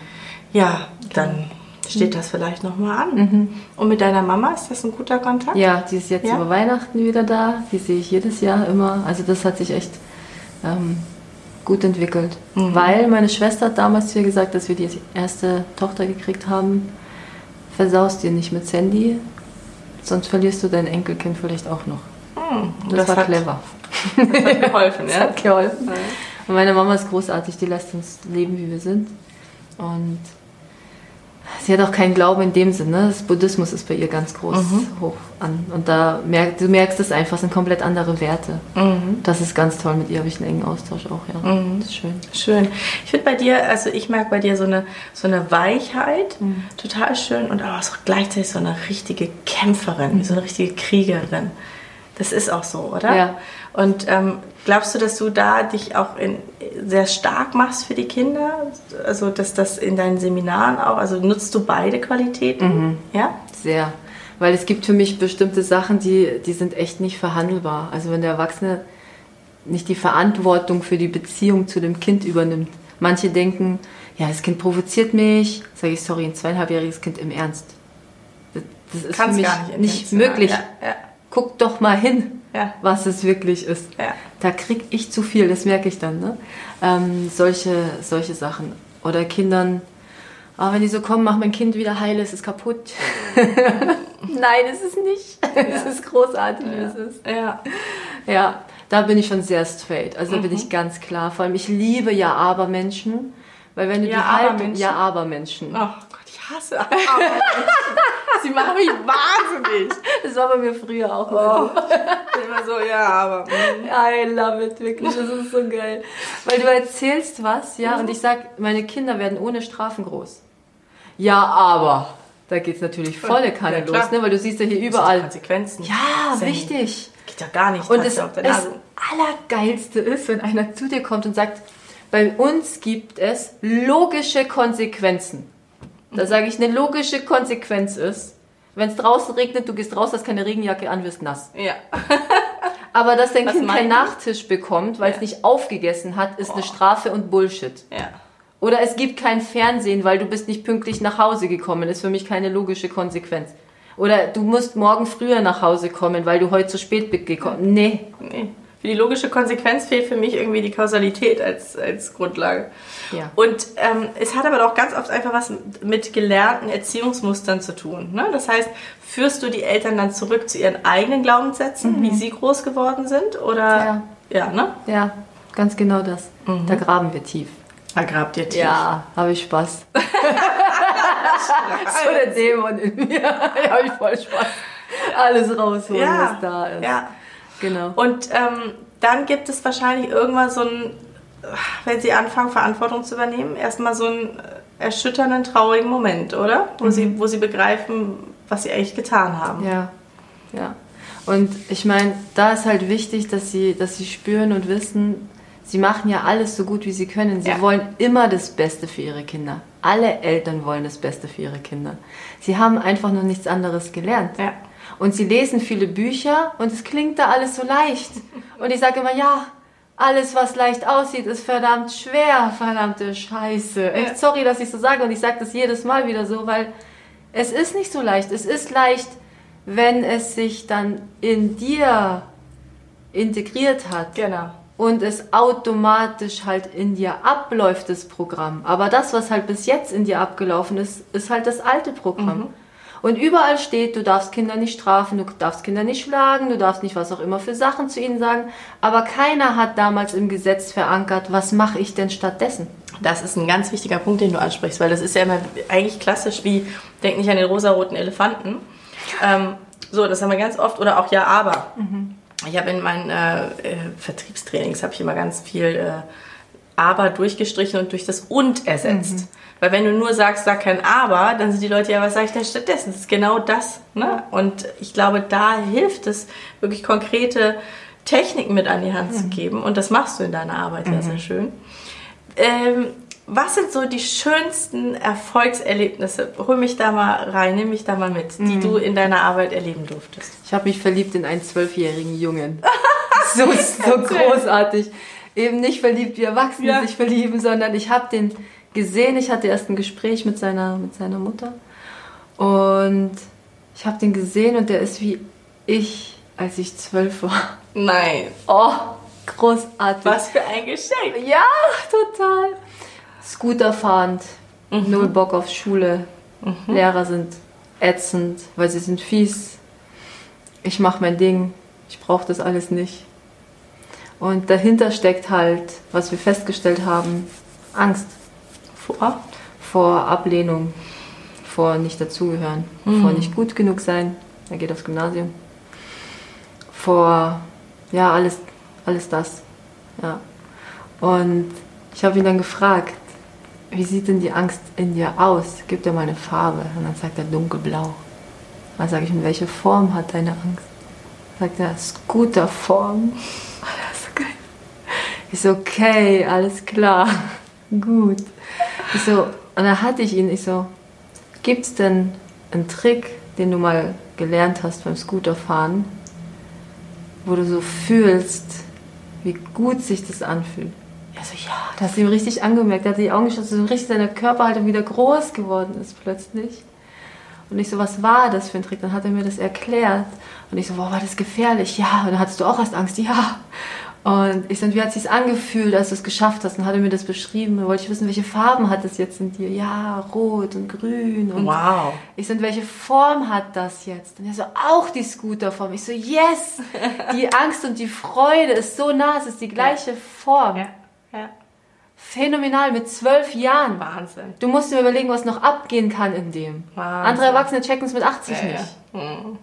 Ja, dann steht das vielleicht nochmal an. Und mit deiner Mama ist das ein guter Kontakt? Ja, die ist jetzt Ja? über Weihnachten wieder da. Die sehe ich jedes Jahr immer. Also das hat sich echt ähm, gut entwickelt. Weil meine Schwester hat damals zu ihr gesagt, dass wir die erste Tochter gekriegt haben, versaust dir nicht mit Sandy, sonst verlierst du dein Enkelkind vielleicht auch noch. Hm, Das, war hat, clever. Das hat geholfen, Das ja? hat geholfen. Und meine Mama ist großartig, die lässt uns leben, wie wir sind. Und sie hat auch keinen Glauben in dem Sinne. Das Buddhismus ist bei ihr ganz groß hoch an. Und da merk, du merkst es einfach, es sind komplett andere Werte. Das ist ganz toll. Mit ihr habe ich einen engen Austausch auch, ja. Das ist schön. Schön. Ich finde bei dir, also ich merke bei dir so eine, so eine Weichheit, Mhm. total schön und aber auch gleichzeitig so eine richtige Kämpferin, so eine richtige Kriegerin. Das ist auch so, oder? Ja. Und ähm, glaubst du, dass du da dich auch in, sehr stark machst für die Kinder? Also, dass das in deinen Seminaren auch, also nutzt du beide Qualitäten? Mhm. Ja? Sehr. Weil es gibt für mich bestimmte Sachen, die, die sind echt nicht verhandelbar. Also wenn der Erwachsene nicht die Verantwortung für die Beziehung zu dem Kind übernimmt. Manche denken, ja, das Kind provoziert mich. Sage ich, sorry, ein zweieinhalbjähriges Kind im Ernst. Das, das ist Kannst für mich gar nicht nicht möglich. Ja, ja. Guck doch mal hin, Ja. was es wirklich ist. Ja. Da krieg ich zu viel, das merke ich dann. Ne? Ähm, solche, solche Sachen. Oder Kindern, ah, wenn die so kommen, mach mein Kind wieder heil, es ist kaputt. Nein, es ist nicht. Es ist großartig, wie es ist. Ja. Ja, da bin ich schon sehr straight. Also da bin Mhm. ich ganz klar. Vor allem, ich liebe Ja-Aber-Menschen. Weil wenn du die Ja-Aber-Menschen? Haltung, Ja-Aber-Menschen. Oh Gott, ich hasse aber Sie machen mich wahnsinnig. Das war bei mir früher auch Oh. mal so. Immer so, ja, aber. mm. I love it, wirklich. Das ist so geil. Weil du erzählst was, ja, und ich sag, meine Kinder werden ohne Strafen groß. Ja, aber. Da geht's natürlich volle Kanne Ja, los, ne? weil du siehst ja hier überall. Konsequenzen. Ja, Sehr- wichtig. Geht ja gar nicht. Und das, das. Allergeilste ist, wenn einer zu dir kommt und sagt, bei uns gibt es logische Konsequenzen. Da sage ich, eine logische Konsequenz ist, wenn es draußen regnet, du gehst raus, hast keine Regenjacke an, wirst nass. Ja. Aber dass dein Was Kind keinen Nachtisch bekommt, weil es Ja. nicht aufgegessen hat, ist eine Oh. Strafe und Bullshit. Ja. Oder es gibt kein Fernsehen, weil du bist nicht pünktlich nach Hause gekommen. Ist für mich keine logische Konsequenz. Oder du musst morgen früher nach Hause kommen, weil du heute zu spät bist gekommen. Nee. Nee. Für die logische Konsequenz fehlt für mich irgendwie die Kausalität als, als Grundlage. Ja. Und ähm, es hat aber auch ganz oft einfach was mit gelernten Erziehungsmustern zu tun. Ne? Das heißt, führst du die Eltern dann zurück zu ihren eigenen Glaubenssätzen, wie sie groß geworden sind? Oder Ja. ja ne? Ja, ganz genau das. Da graben wir tief. Da grabt ihr tief. Ja, habe ich Spaß. so der Dämon in mir. ja, habe ich voll Spaß. Alles rausholen, Ja. was da ist. ja. Genau. Und ähm, dann gibt es wahrscheinlich irgendwann so ein, wenn sie anfangen, Verantwortung zu übernehmen, erstmal so einen erschütternden, traurigen Moment, oder? Wo, sie, wo sie begreifen, was sie eigentlich getan haben. Ja, ja. Und ich meine, da ist halt wichtig, dass sie, dass sie spüren und wissen, sie machen ja alles so gut, wie sie können. Sie Ja. wollen immer das Beste für ihre Kinder. Alle Eltern wollen das Beste für ihre Kinder. Sie haben einfach noch nichts anderes gelernt. Ja. Und sie lesen viele Bücher und es klingt da alles so leicht. Und ich sage immer, ja, alles, was leicht aussieht, ist verdammt schwer, verdammte Scheiße. Echt sorry, dass ich so sage und ich sage das jedes Mal wieder so, weil es ist nicht so leicht. Es ist leicht, wenn es sich dann in dir integriert hat Genau. und es automatisch halt in dir abläuft, das Programm. Aber das, was halt bis jetzt in dir abgelaufen ist, ist halt das alte Programm. Und überall steht, du darfst Kinder nicht strafen, du darfst Kinder nicht schlagen, du darfst nicht was auch immer für Sachen zu ihnen sagen. Aber keiner hat damals im Gesetz verankert, was mache ich denn stattdessen? Das ist ein ganz wichtiger Punkt, den du ansprichst, weil das ist ja immer eigentlich klassisch wie, denk nicht an den rosaroten Elefanten. Ähm, so, das haben wir ganz oft, oder auch ja, aber. Ich habe in meinen äh, äh, Vertriebstrainings habe ich immer ganz viel äh, aber durchgestrichen und durch das und ersetzt. Weil wenn du nur sagst, sag kein aber, dann sind die Leute, ja, was sage ich denn stattdessen? Das ist genau das. Ne? Und ich glaube, da hilft es, wirklich konkrete Techniken mit an die Hand zu geben. Und das machst du in deiner Arbeit sehr, sehr schön. Ähm, was sind so die schönsten Erfolgserlebnisse? Hol mich da mal rein, nimm mich da mal mit, die du in deiner Arbeit erleben durftest. Ich habe mich verliebt in einen zwölfjährigen Jungen. so, so großartig. Eben nicht verliebt, wie Erwachsene Ja. sich verlieben, sondern ich habe den gesehen. Ich hatte erst ein Gespräch mit seiner, mit seiner Mutter. Und ich habe den gesehen und der ist wie ich, als ich zwölf war. Nein. Oh, großartig. Was für ein Geschenk. Ja, total. Scooter fahrend, null Bock auf Schule. Lehrer sind ätzend, weil sie sind fies. Ich mache mein Ding. Ich brauche das alles nicht. Und dahinter steckt halt, was wir festgestellt haben, Angst Vor? vor Ablehnung, vor nicht dazugehören, vor nicht gut genug sein. Er geht aufs Gymnasium. Vor, ja, alles, alles das. Ja. Und ich habe ihn dann gefragt, wie sieht denn die Angst in dir aus? Gib dir mal eine Farbe. Und dann sagt er dunkelblau. Dann sage ich, in welche Form hat deine Angst? Sagt er, Scooterform. Ich so, okay, alles klar. Gut. So, und dann hatte ich ihn, ich so, gibt's denn einen Trick, den du mal gelernt hast beim Scooterfahren, wo du so fühlst, wie gut sich das anfühlt? Er so, ja, das hast du ihm richtig angemerkt. Er hat die Augen geschlossen, so richtig seine Körperhaltung wieder groß geworden ist plötzlich. Und ich so, was war das für ein Trick? Dann hat er mir das erklärt. Und ich so, boah, war das gefährlich? Ja. Und dann hattest du auch erst Angst? Ja. Und ich so, und wie hat es sich angefühlt, als du es geschafft hast? Und hat er mir das beschrieben. Dann wollte ich wissen, welche Farben hat es jetzt in dir? Ja, rot und grün. Und Wow. ich so, und welche Form hat das jetzt? Und er so, auch die Scooterform. Ich so, yes! Die Angst und die Freude ist so nah, es ist die gleiche Form. Ja. ja. Phänomenal, mit zwölf Jahren. Wahnsinn. Du musst dir überlegen, was noch abgehen kann in dem. Wahnsinn. Andere Erwachsene checken es mit 80 Ja, nicht. ja. Mhm.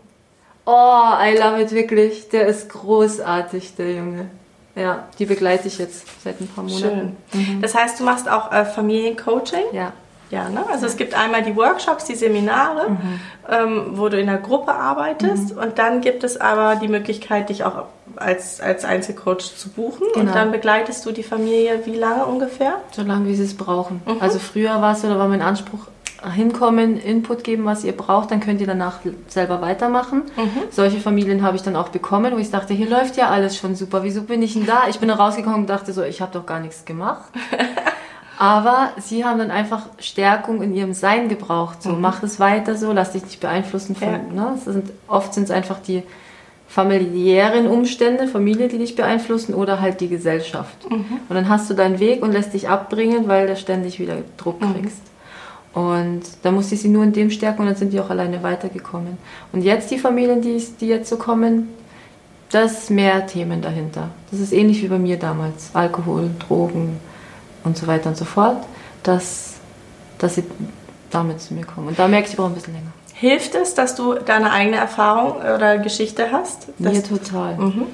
Oh, I love it wirklich. Der ist großartig, der Junge. Ja, die begleite ich jetzt seit ein paar Monaten. Schön. Das heißt, du machst auch äh, Familiencoaching? Ja. Ja, ne? Also es gibt einmal die Workshops, die Seminare, Mhm. ähm, wo du in der Gruppe arbeitest und dann gibt es aber die Möglichkeit, dich auch als, als Einzelcoach zu buchen Genau. und dann begleitest du die Familie wie lange ungefähr? So lange, wie sie es brauchen. Also früher war es da war mein Anspruch, hinkommen, Input geben, was ihr braucht, dann könnt ihr danach selber weitermachen. Solche Familien habe ich dann auch bekommen, wo ich dachte, hier läuft ja alles schon super, wieso bin ich denn da? Ich bin da rausgekommen und dachte so, ich habe doch gar nichts gemacht. Aber sie haben dann einfach Stärkung in ihrem Sein gebraucht. So, mach es weiter so, lass dich nicht beeinflussen von, Ja. ne? Sind, oft sind es einfach die familiären Umstände, Familie, die dich beeinflussen oder halt die Gesellschaft. Und dann hast du deinen Weg und lässt dich abbringen, weil du ständig wieder Druck kriegst. Und da musste ich sie nur in dem stärken und dann sind die auch alleine weitergekommen. Und jetzt die Familien, die, die jetzt so kommen, das mehr Themen dahinter. Das ist ähnlich wie bei mir damals. Alkohol, Drogen und so weiter und so fort. Dass, dass sie damit zu mir kommen. Und da merke ich, sie brauchen ein bisschen länger. Hilft es, dass du deine eigene Erfahrung oder Geschichte hast? Mir total. mhm.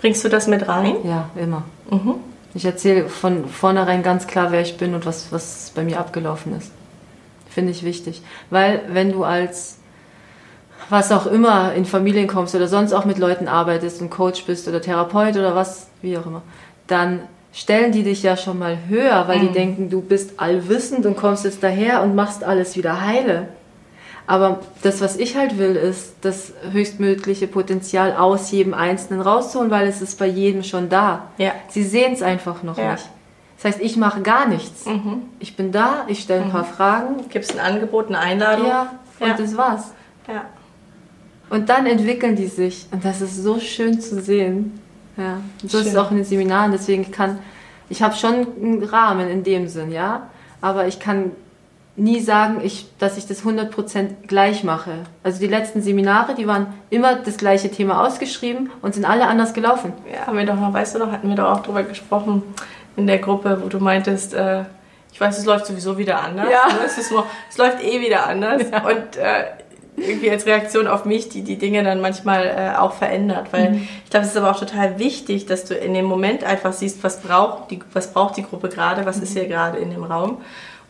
Bringst du das mit rein? Ja, immer. Mhm. Ich erzähle von vornherein ganz klar, wer ich bin und was, was bei mir abgelaufen ist. Finde ich wichtig. Weil wenn du als was auch immer in Familien kommst oder sonst auch mit Leuten arbeitest und Coach bist oder Therapeut oder was, wie auch immer, dann stellen die dich ja schon mal höher, weil die denken, du bist allwissend und kommst jetzt daher und machst alles wieder heile. Aber das, was ich halt will, ist das höchstmögliche Potenzial aus jedem Einzelnen rauszuholen, weil es ist bei jedem schon da. Ja. Sie sehen es einfach noch Ja. nicht. Das heißt, ich mache gar nichts. Ich bin da, ich stelle ein paar Fragen. Gibst ein Angebot, eine Einladung? Ja, und Ja. das war's. ja. Und dann entwickeln die sich. Und das ist so schön zu sehen. Ja. Und so ist es Schön. auch in den Seminaren. Deswegen kann, ich habe schon einen Rahmen in dem Sinn, ja. Aber ich kann nie sagen, ich, dass ich das 100% gleich mache. Also die letzten Seminare, die waren immer das gleiche Thema ausgeschrieben und sind alle anders gelaufen. Ja, haben wir doch noch, weißt du noch, hatten wir doch auch drüber gesprochen in der Gruppe, wo du meintest, äh, ich weiß, es läuft sowieso wieder anders. Ja. ne? Es, ist nur, es läuft eh wieder anders. Und äh, irgendwie als Reaktion auf mich, die die Dinge dann manchmal äh, auch verändert. Weil ich glaube, es ist aber auch total wichtig, dass du in dem Moment einfach siehst, was braucht die, was braucht die Gruppe gerade, was ist hier gerade in dem Raum.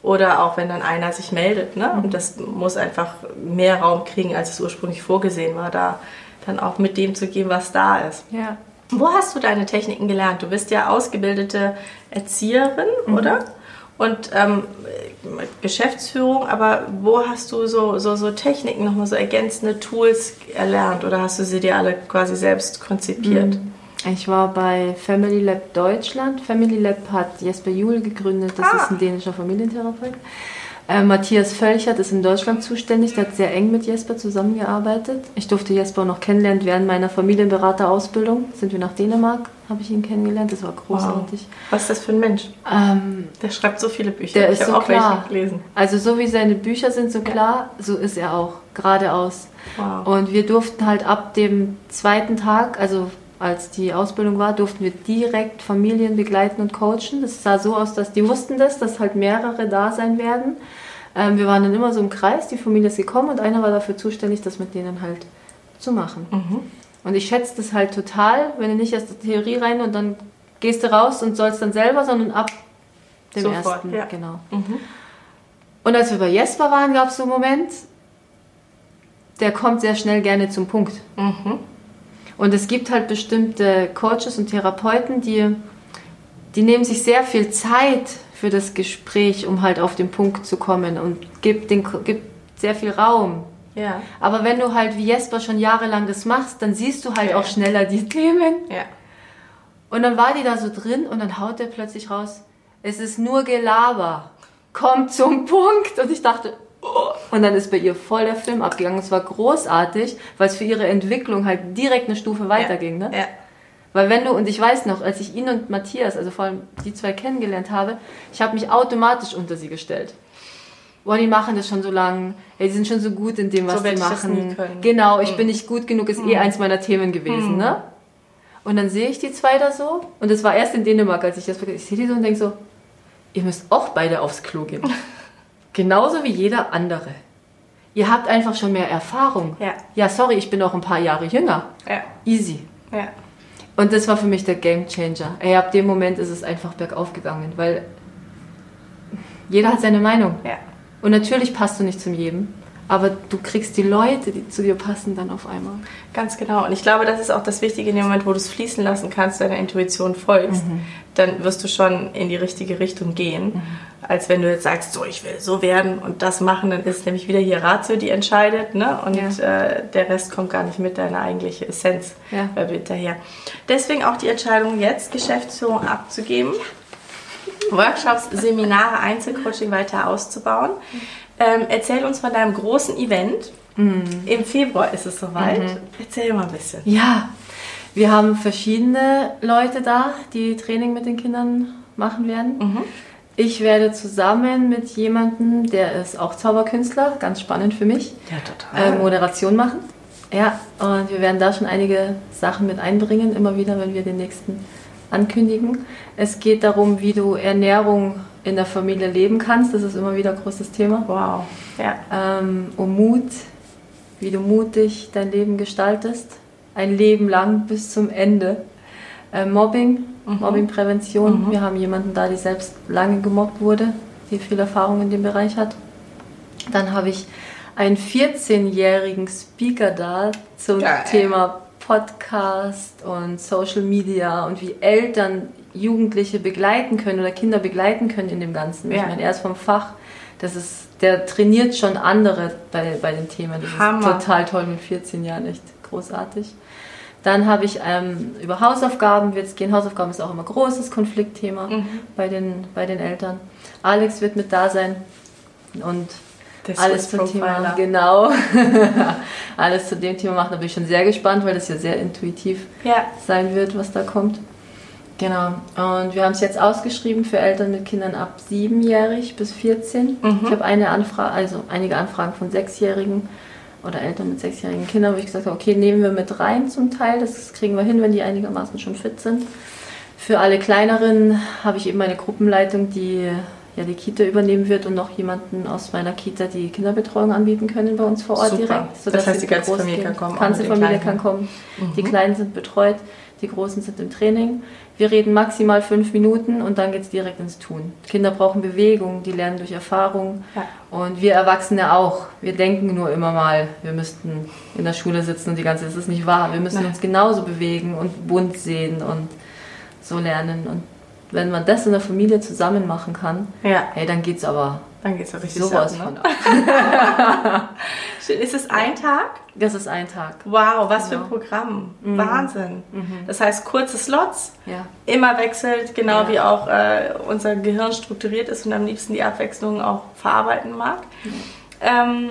Oder auch wenn dann einer sich meldet, ne? Und das muss einfach mehr Raum kriegen, als es ursprünglich vorgesehen war, da dann auch mit dem zu gehen, was da ist. Ja. Wo hast du deine Techniken gelernt? Du bist ja ausgebildete Erzieherin, oder? Und ähm, Geschäftsführung, aber wo hast du so, so, so Techniken, nochmal so ergänzende Tools erlernt oder hast du sie dir alle quasi selbst konzipiert? Ich war bei Family Lab Deutschland. Family Lab hat Jesper Juhl gegründet. Das Ah. ist ein dänischer Familientherapeut. Äh, Matthias Völchert ist in Deutschland zuständig. Der hat sehr eng mit Jesper zusammengearbeitet. Ich durfte Jesper auch noch kennenlernen während meiner Familienberaterausbildung. Sind wir nach Dänemark, habe ich ihn kennengelernt. Das war großartig. Was ist das für ein Mensch? Ähm, Der schreibt so viele Bücher. der ich ist so auch klar. welche gelesen. Also so wie seine Bücher sind so klar, so ist er auch. Geradeaus. Wow. Und wir durften halt ab dem zweiten Tag, also als die Ausbildung war, durften wir direkt Familien begleiten und coachen. Das sah so aus, dass die wussten das, dass halt mehrere da sein werden. Ähm, wir waren dann immer so im Kreis, die Familie ist gekommen und einer war dafür zuständig, das mit denen halt zu machen. Und ich schätze das halt total, wenn du nicht erst die Theorie rein und dann gehst du raus und sollst dann selber, sondern ab dem Sofort, ersten. ja. Genau. Und als wir bei Jesper waren, gab es so einen Moment, der kommt sehr schnell gerne zum Punkt. Und es gibt halt bestimmte Coaches und Therapeuten, die, die nehmen sich sehr viel Zeit für das Gespräch, um halt auf den Punkt zu kommen und gibt, den, gibt sehr viel Raum. Ja. Aber wenn du halt wie Jesper schon jahrelang das machst, dann siehst du halt Ja. auch schneller die Themen. Ja. Und dann war die da so drin und dann haut der plötzlich raus, es ist nur Gelaber. Kommt zum Punkt. Und ich dachte. Und dann ist bei ihr voll der Film abgegangen. Es war großartig, weil es für ihre Entwicklung halt direkt eine Stufe weiterging. Ne? Ja. Weil wenn du, und ich weiß noch, als ich ihn und Matthias, also vor allem die zwei kennengelernt habe, ich habe mich automatisch unter sie gestellt. Boah, die machen das schon so lang. Ey, die sind schon so gut in dem, was So sie das machen. Genau, ich bin nicht gut genug, ist eh eins meiner Themen gewesen, ne? Und dann sehe ich die zwei da so. Und das war erst in Dänemark, als ich das ich sehe die so und denke so, ihr müsst auch beide aufs Klo gehen. Genauso wie jeder andere. Ihr habt einfach schon mehr Erfahrung. Ja. Ja, sorry, ich bin auch ein paar Jahre jünger. Ja. Easy. Ja. Und das war für mich der Game Changer. Ey, ab dem Moment ist es einfach bergauf gegangen, weil jeder hat seine Meinung. Ja. Und natürlich passt du nicht zum jedem, aber du kriegst die Leute, die zu dir passen, dann auf einmal. Ganz genau. Und ich glaube, das ist auch das Wichtige in dem Moment, wo du es fließen lassen kannst, deiner Intuition folgst, mhm. dann wirst du schon in die richtige Richtung gehen. Mhm. Als wenn du jetzt sagst, so, ich will so werden und das machen, dann ist nämlich wieder hier Ratio, die entscheidet, ne? Und ja. äh, der Rest kommt gar nicht mit deiner eigentliche Essenz ja. hinterher. Deswegen auch die Entscheidung, jetzt Geschäftsführung abzugeben. Workshops, Seminare, Einzelcoaching weiter auszubauen. Ähm, erzähl uns von deinem großen Event. Mhm. Im Februar ist es soweit. Mhm. Erzähl mal ein bisschen. Ja, wir haben verschiedene Leute da, die Training mit den Kindern machen werden. Mhm. Ich werde zusammen mit jemandem, der ist auch Zauberkünstler, ganz spannend für mich, ja, total. Äh, Moderation machen. Ja, und wir werden da schon einige Sachen mit einbringen, immer wieder, wenn wir den nächsten ankündigen. Es geht darum, wie du Ernährung in der Familie leben kannst. Das ist immer wieder ein großes Thema. Wow. Ja. Ähm, um Mut, wie du mutig dein Leben gestaltest. Ein Leben lang bis zum Ende. Äh, Mobbing, mhm. Mobbingprävention. Mhm. Wir haben jemanden da, die selbst lange gemobbt wurde, die viel Erfahrung in dem Bereich hat. Dann habe ich einen 14-jährigen Speaker da zum Geil. Thema Podcast und Social Media und wie Eltern Jugendliche begleiten können oder Kinder begleiten können in dem Ganzen. Ja. Ich meine, er ist vom Fach, das ist, der trainiert schon andere bei, bei den Themen. Das Hammer. ist total toll mit 14 Jahren, echt großartig. Dann habe ich ähm, über Hausaufgaben wird es gehen. Hausaufgaben ist auch immer ein großes Konfliktthema mhm. bei, den, bei den Eltern. Alex wird mit da sein und das alles zum Thema, genau, alles zu dem Thema machen. Da bin ich schon sehr gespannt, weil das ja sehr intuitiv ja. sein wird, was da kommt. Genau. Und wir haben es jetzt ausgeschrieben für Eltern mit Kindern ab siebenjährig bis 14. Mhm. Ich habe eine Anfrage, also einige Anfragen von Sechsjährigen oder Eltern mit sechsjährigen Kindern, wo ich gesagt habe, okay, nehmen wir mit rein zum Teil. Das kriegen wir hin, wenn die einigermaßen schon fit sind. Für alle kleineren habe ich eben eine Gruppenleitung, die ja die Kita übernehmen wird und noch jemanden aus meiner Kita die Kinderbetreuung anbieten können bei uns vor Ort Super. direkt. das heißt, die ganze Familie kann kommen. Die ganze Familie kann kommen. Mhm. Die Kleinen sind betreut, die Großen sind im Training. Wir reden maximal fünf Minuten und dann geht es direkt ins Tun. Kinder brauchen Bewegung, die lernen durch Erfahrung. Ja. Und wir Erwachsene auch. Wir denken nur immer mal, wir müssten in der Schule sitzen und die ganze Zeit, das ist nicht wahr. Wir müssen Nein. uns genauso bewegen und bunt sehen und so lernen. Und wenn man das in der Familie zusammen machen kann, ja. hey, dann geht's aber dann geht's ja richtig sowas ab, ne? von Ist es ein Tag? Das ist ein Tag. Wow, was genau. für ein Programm. Mhm. Wahnsinn. Mhm. Das heißt, kurze Slots, ja. immer wechselt, genau ja. wie auch äh, unser Gehirn strukturiert ist und am liebsten die Abwechslung auch verarbeiten mag. Mhm. Ähm,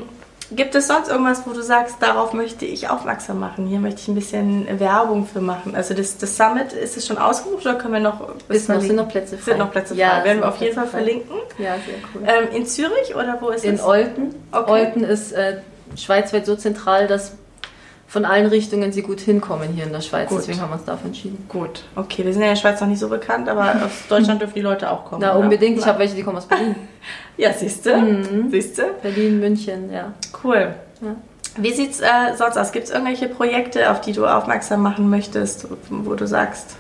Gibt es sonst irgendwas, wo du sagst, darauf möchte ich aufmerksam machen? Hier möchte ich ein bisschen Werbung für machen. Also das, das Summit, ist es schon ausgebucht oder können wir noch... Ist noch, sind noch Plätze frei. Sind noch Plätze frei. Ja, Werden wir auf jeden Fall frei. verlinken. Ja, sehr cool. Ähm, in Zürich oder wo ist in es? In Olten. Okay. Olten ist äh, schweizweit so zentral, dass von allen Richtungen sie gut hinkommen hier in der Schweiz. Gut. Deswegen haben wir uns dafür entschieden. Gut, okay. Wir sind ja in der Schweiz noch nicht so bekannt, aber aus Deutschland dürfen die Leute auch kommen. Na, unbedingt. Ich habe welche, die kommen aus Berlin. ja, siehst du? Mhm. Siehst du? Berlin, München, ja. Cool. Ja. Wie sieht es äh, sonst aus? Gibt es irgendwelche Projekte, auf die du aufmerksam machen möchtest, wo du sagst,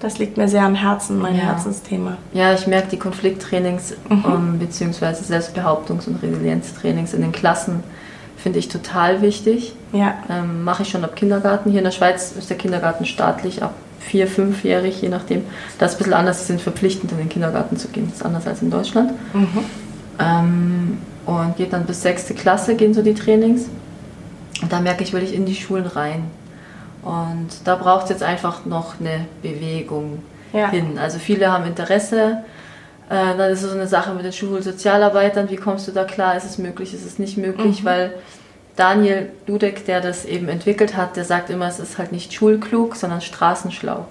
das liegt mir sehr am Herzen, mein ja. Herzensthema? Ja, ich merke die Konflikttrainings mhm. um, ähm, bzw. Selbstbehauptungs- und Resilienztrainings in den Klassen finde ich total wichtig. Ja. Ähm, Mache ich schon ab Kindergarten. Hier in der Schweiz ist der Kindergarten staatlich ab vier, fünfjährig, je nachdem. Das ist ein bisschen anders. Sie sind verpflichtend, in den Kindergarten zu gehen. Das ist anders als in Deutschland. Mhm. Ähm, und geht dann bis sechste Klasse, gehen so die Trainings. Und da merke ich, will ich in die Schulen rein. Und da braucht es jetzt einfach noch eine Bewegung ja. hin. Also viele haben Interesse. Äh, dann ist es so eine Sache mit den Schulsozialarbeitern. Wie kommst du da klar? Ist es möglich? Ist es nicht möglich? Mhm. Weil Daniel Dudek, der das eben entwickelt hat, der sagt immer, es ist halt nicht schulklug, sondern straßenschlau.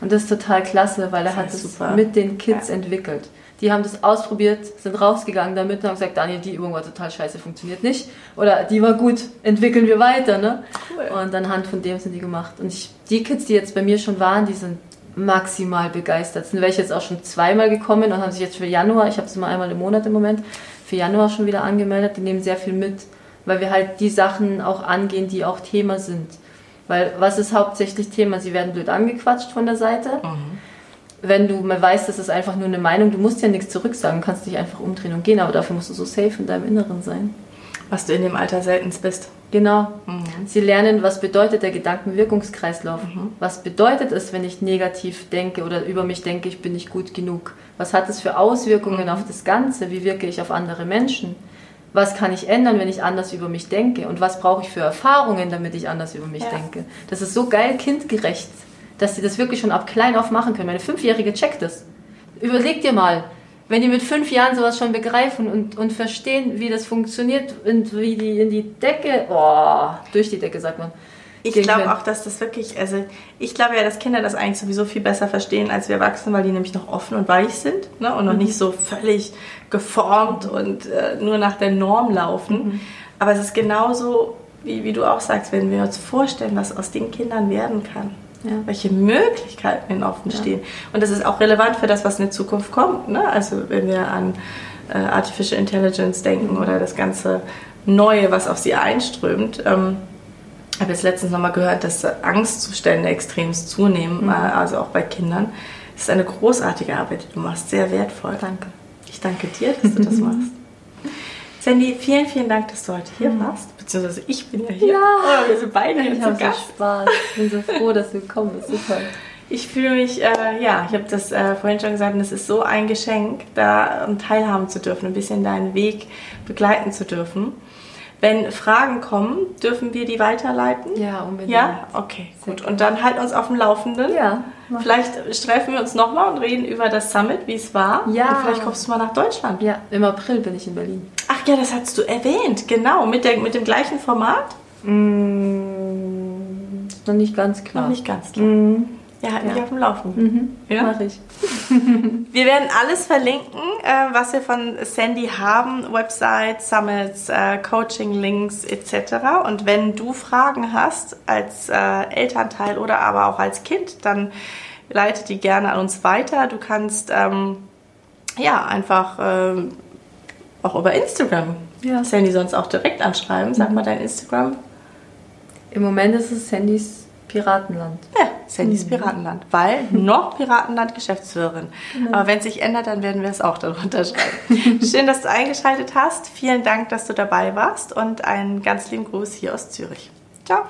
Und das ist total klasse, weil er hat es mit den Kids ja. entwickelt. Die haben das ausprobiert, sind rausgegangen damit und haben gesagt, Daniel, die Übung war total scheiße, funktioniert nicht. Oder die war gut, entwickeln wir weiter. Ne? Cool. Und anhand von dem sind die gemacht. Und ich, die Kids, die jetzt bei mir schon waren, die sind maximal begeistert. Sind welche jetzt auch schon zweimal gekommen und haben sich jetzt für Januar, ich habe es immer einmal im Monat im Moment, für Januar schon wieder angemeldet. Die nehmen sehr viel mit, weil wir halt die Sachen auch angehen, die auch Thema sind. Weil was ist hauptsächlich Thema? Sie werden blöd angequatscht von der Seite. Mhm. Wenn du mal weißt, das ist einfach nur eine Meinung, du musst ja nichts zurücksagen, kannst dich einfach umdrehen und gehen, aber dafür musst du so safe in deinem Inneren sein. Was du in dem Alter seltenst bist. Genau. Mhm. Sie lernen, was bedeutet der Gedankenwirkungskreislauf. Mhm. Was bedeutet es, wenn ich negativ denke oder über mich denke, ich bin nicht gut genug? Was hat es für Auswirkungen mhm. auf das Ganze? Wie wirke ich auf andere Menschen? Was kann ich ändern, wenn ich anders über mich denke? Und was brauche ich für Erfahrungen, damit ich anders über mich ja. denke? Das ist so geil kindgerecht, dass sie das wirklich schon ab klein auf machen können. Meine Fünfjährige checkt das. Überleg dir mal, wenn die mit fünf Jahren sowas schon begreifen und, und verstehen, wie das funktioniert und wie die in die Decke, oh, durch die Decke sagt man. Ich glaube auch, dass das wirklich, also ich glaube ja, dass Kinder das eigentlich sowieso viel besser verstehen als wir Erwachsene, weil die nämlich noch offen und weich sind ne? und noch mhm. nicht so völlig geformt und äh, nur nach der Norm laufen. Mhm. Aber es ist genauso, wie, wie du auch sagst, wenn wir uns vorstellen, was aus den Kindern werden kann ja. welche Möglichkeiten ihnen offen stehen. Ja. Und das ist auch relevant für das, was in der Zukunft kommt. Ne? Also wenn wir an äh, Artificial Intelligence denken oder das ganze Neue, was auf sie einströmt. Ähm, ich habe jetzt letztens nochmal gehört, dass Angstzustände extrem zunehmen, mhm. äh, also auch bei Kindern. Das ist eine großartige Arbeit, die du machst, sehr wertvoll. Danke. Ich danke dir, dass du das machst. Sandy, vielen, vielen Dank, dass du heute hier mhm. warst. Beziehungsweise ich bin ja hier. Ja, oh, wir sind beide hier ich zu Gast. So Spaß. Ich bin so froh, dass du gekommen bist. Super. Ich fühle mich, äh, ja, ich habe das äh, vorhin schon gesagt, und es ist so ein Geschenk, da um teilhaben zu dürfen, ein bisschen deinen Weg begleiten zu dürfen. Wenn Fragen kommen, dürfen wir die weiterleiten? Ja, unbedingt. Ja? Okay, Sehr gut. Und dann halt uns auf dem Laufenden. Ja. Vielleicht streifen wir uns nochmal und reden über das Summit, wie es war. Ja. Und vielleicht kommst du mal nach Deutschland. Ja, im April bin ich in Berlin. Ach ja, das hast du erwähnt, genau. Mit, der, mit dem gleichen Format? Mmh, noch nicht ganz klar. Noch nicht ganz klar. Mmh. Ja, halt ja. mich auf dem Laufenden. Mhm. Ja? Mach ich. wir werden alles verlinken, äh, was wir von Sandy haben: Website, Summits, äh, Coaching-Links etc. Und wenn du Fragen hast als äh, Elternteil oder aber auch als Kind, dann leite die gerne an uns weiter. Du kannst ähm, ja einfach ähm, auch über Instagram ja. Sandy sonst auch direkt anschreiben. Sag mhm. mal dein Instagram. Im Moment ist es Sandys Piratenland. Ja, Sandys mhm. Piratenland, weil noch Piratenland Geschäftsführerin. Mhm. Aber wenn es sich ändert, dann werden wir es auch darunter schreiben. Schön, dass du eingeschaltet hast. Vielen Dank, dass du dabei warst und einen ganz lieben Gruß hier aus Zürich. Ciao.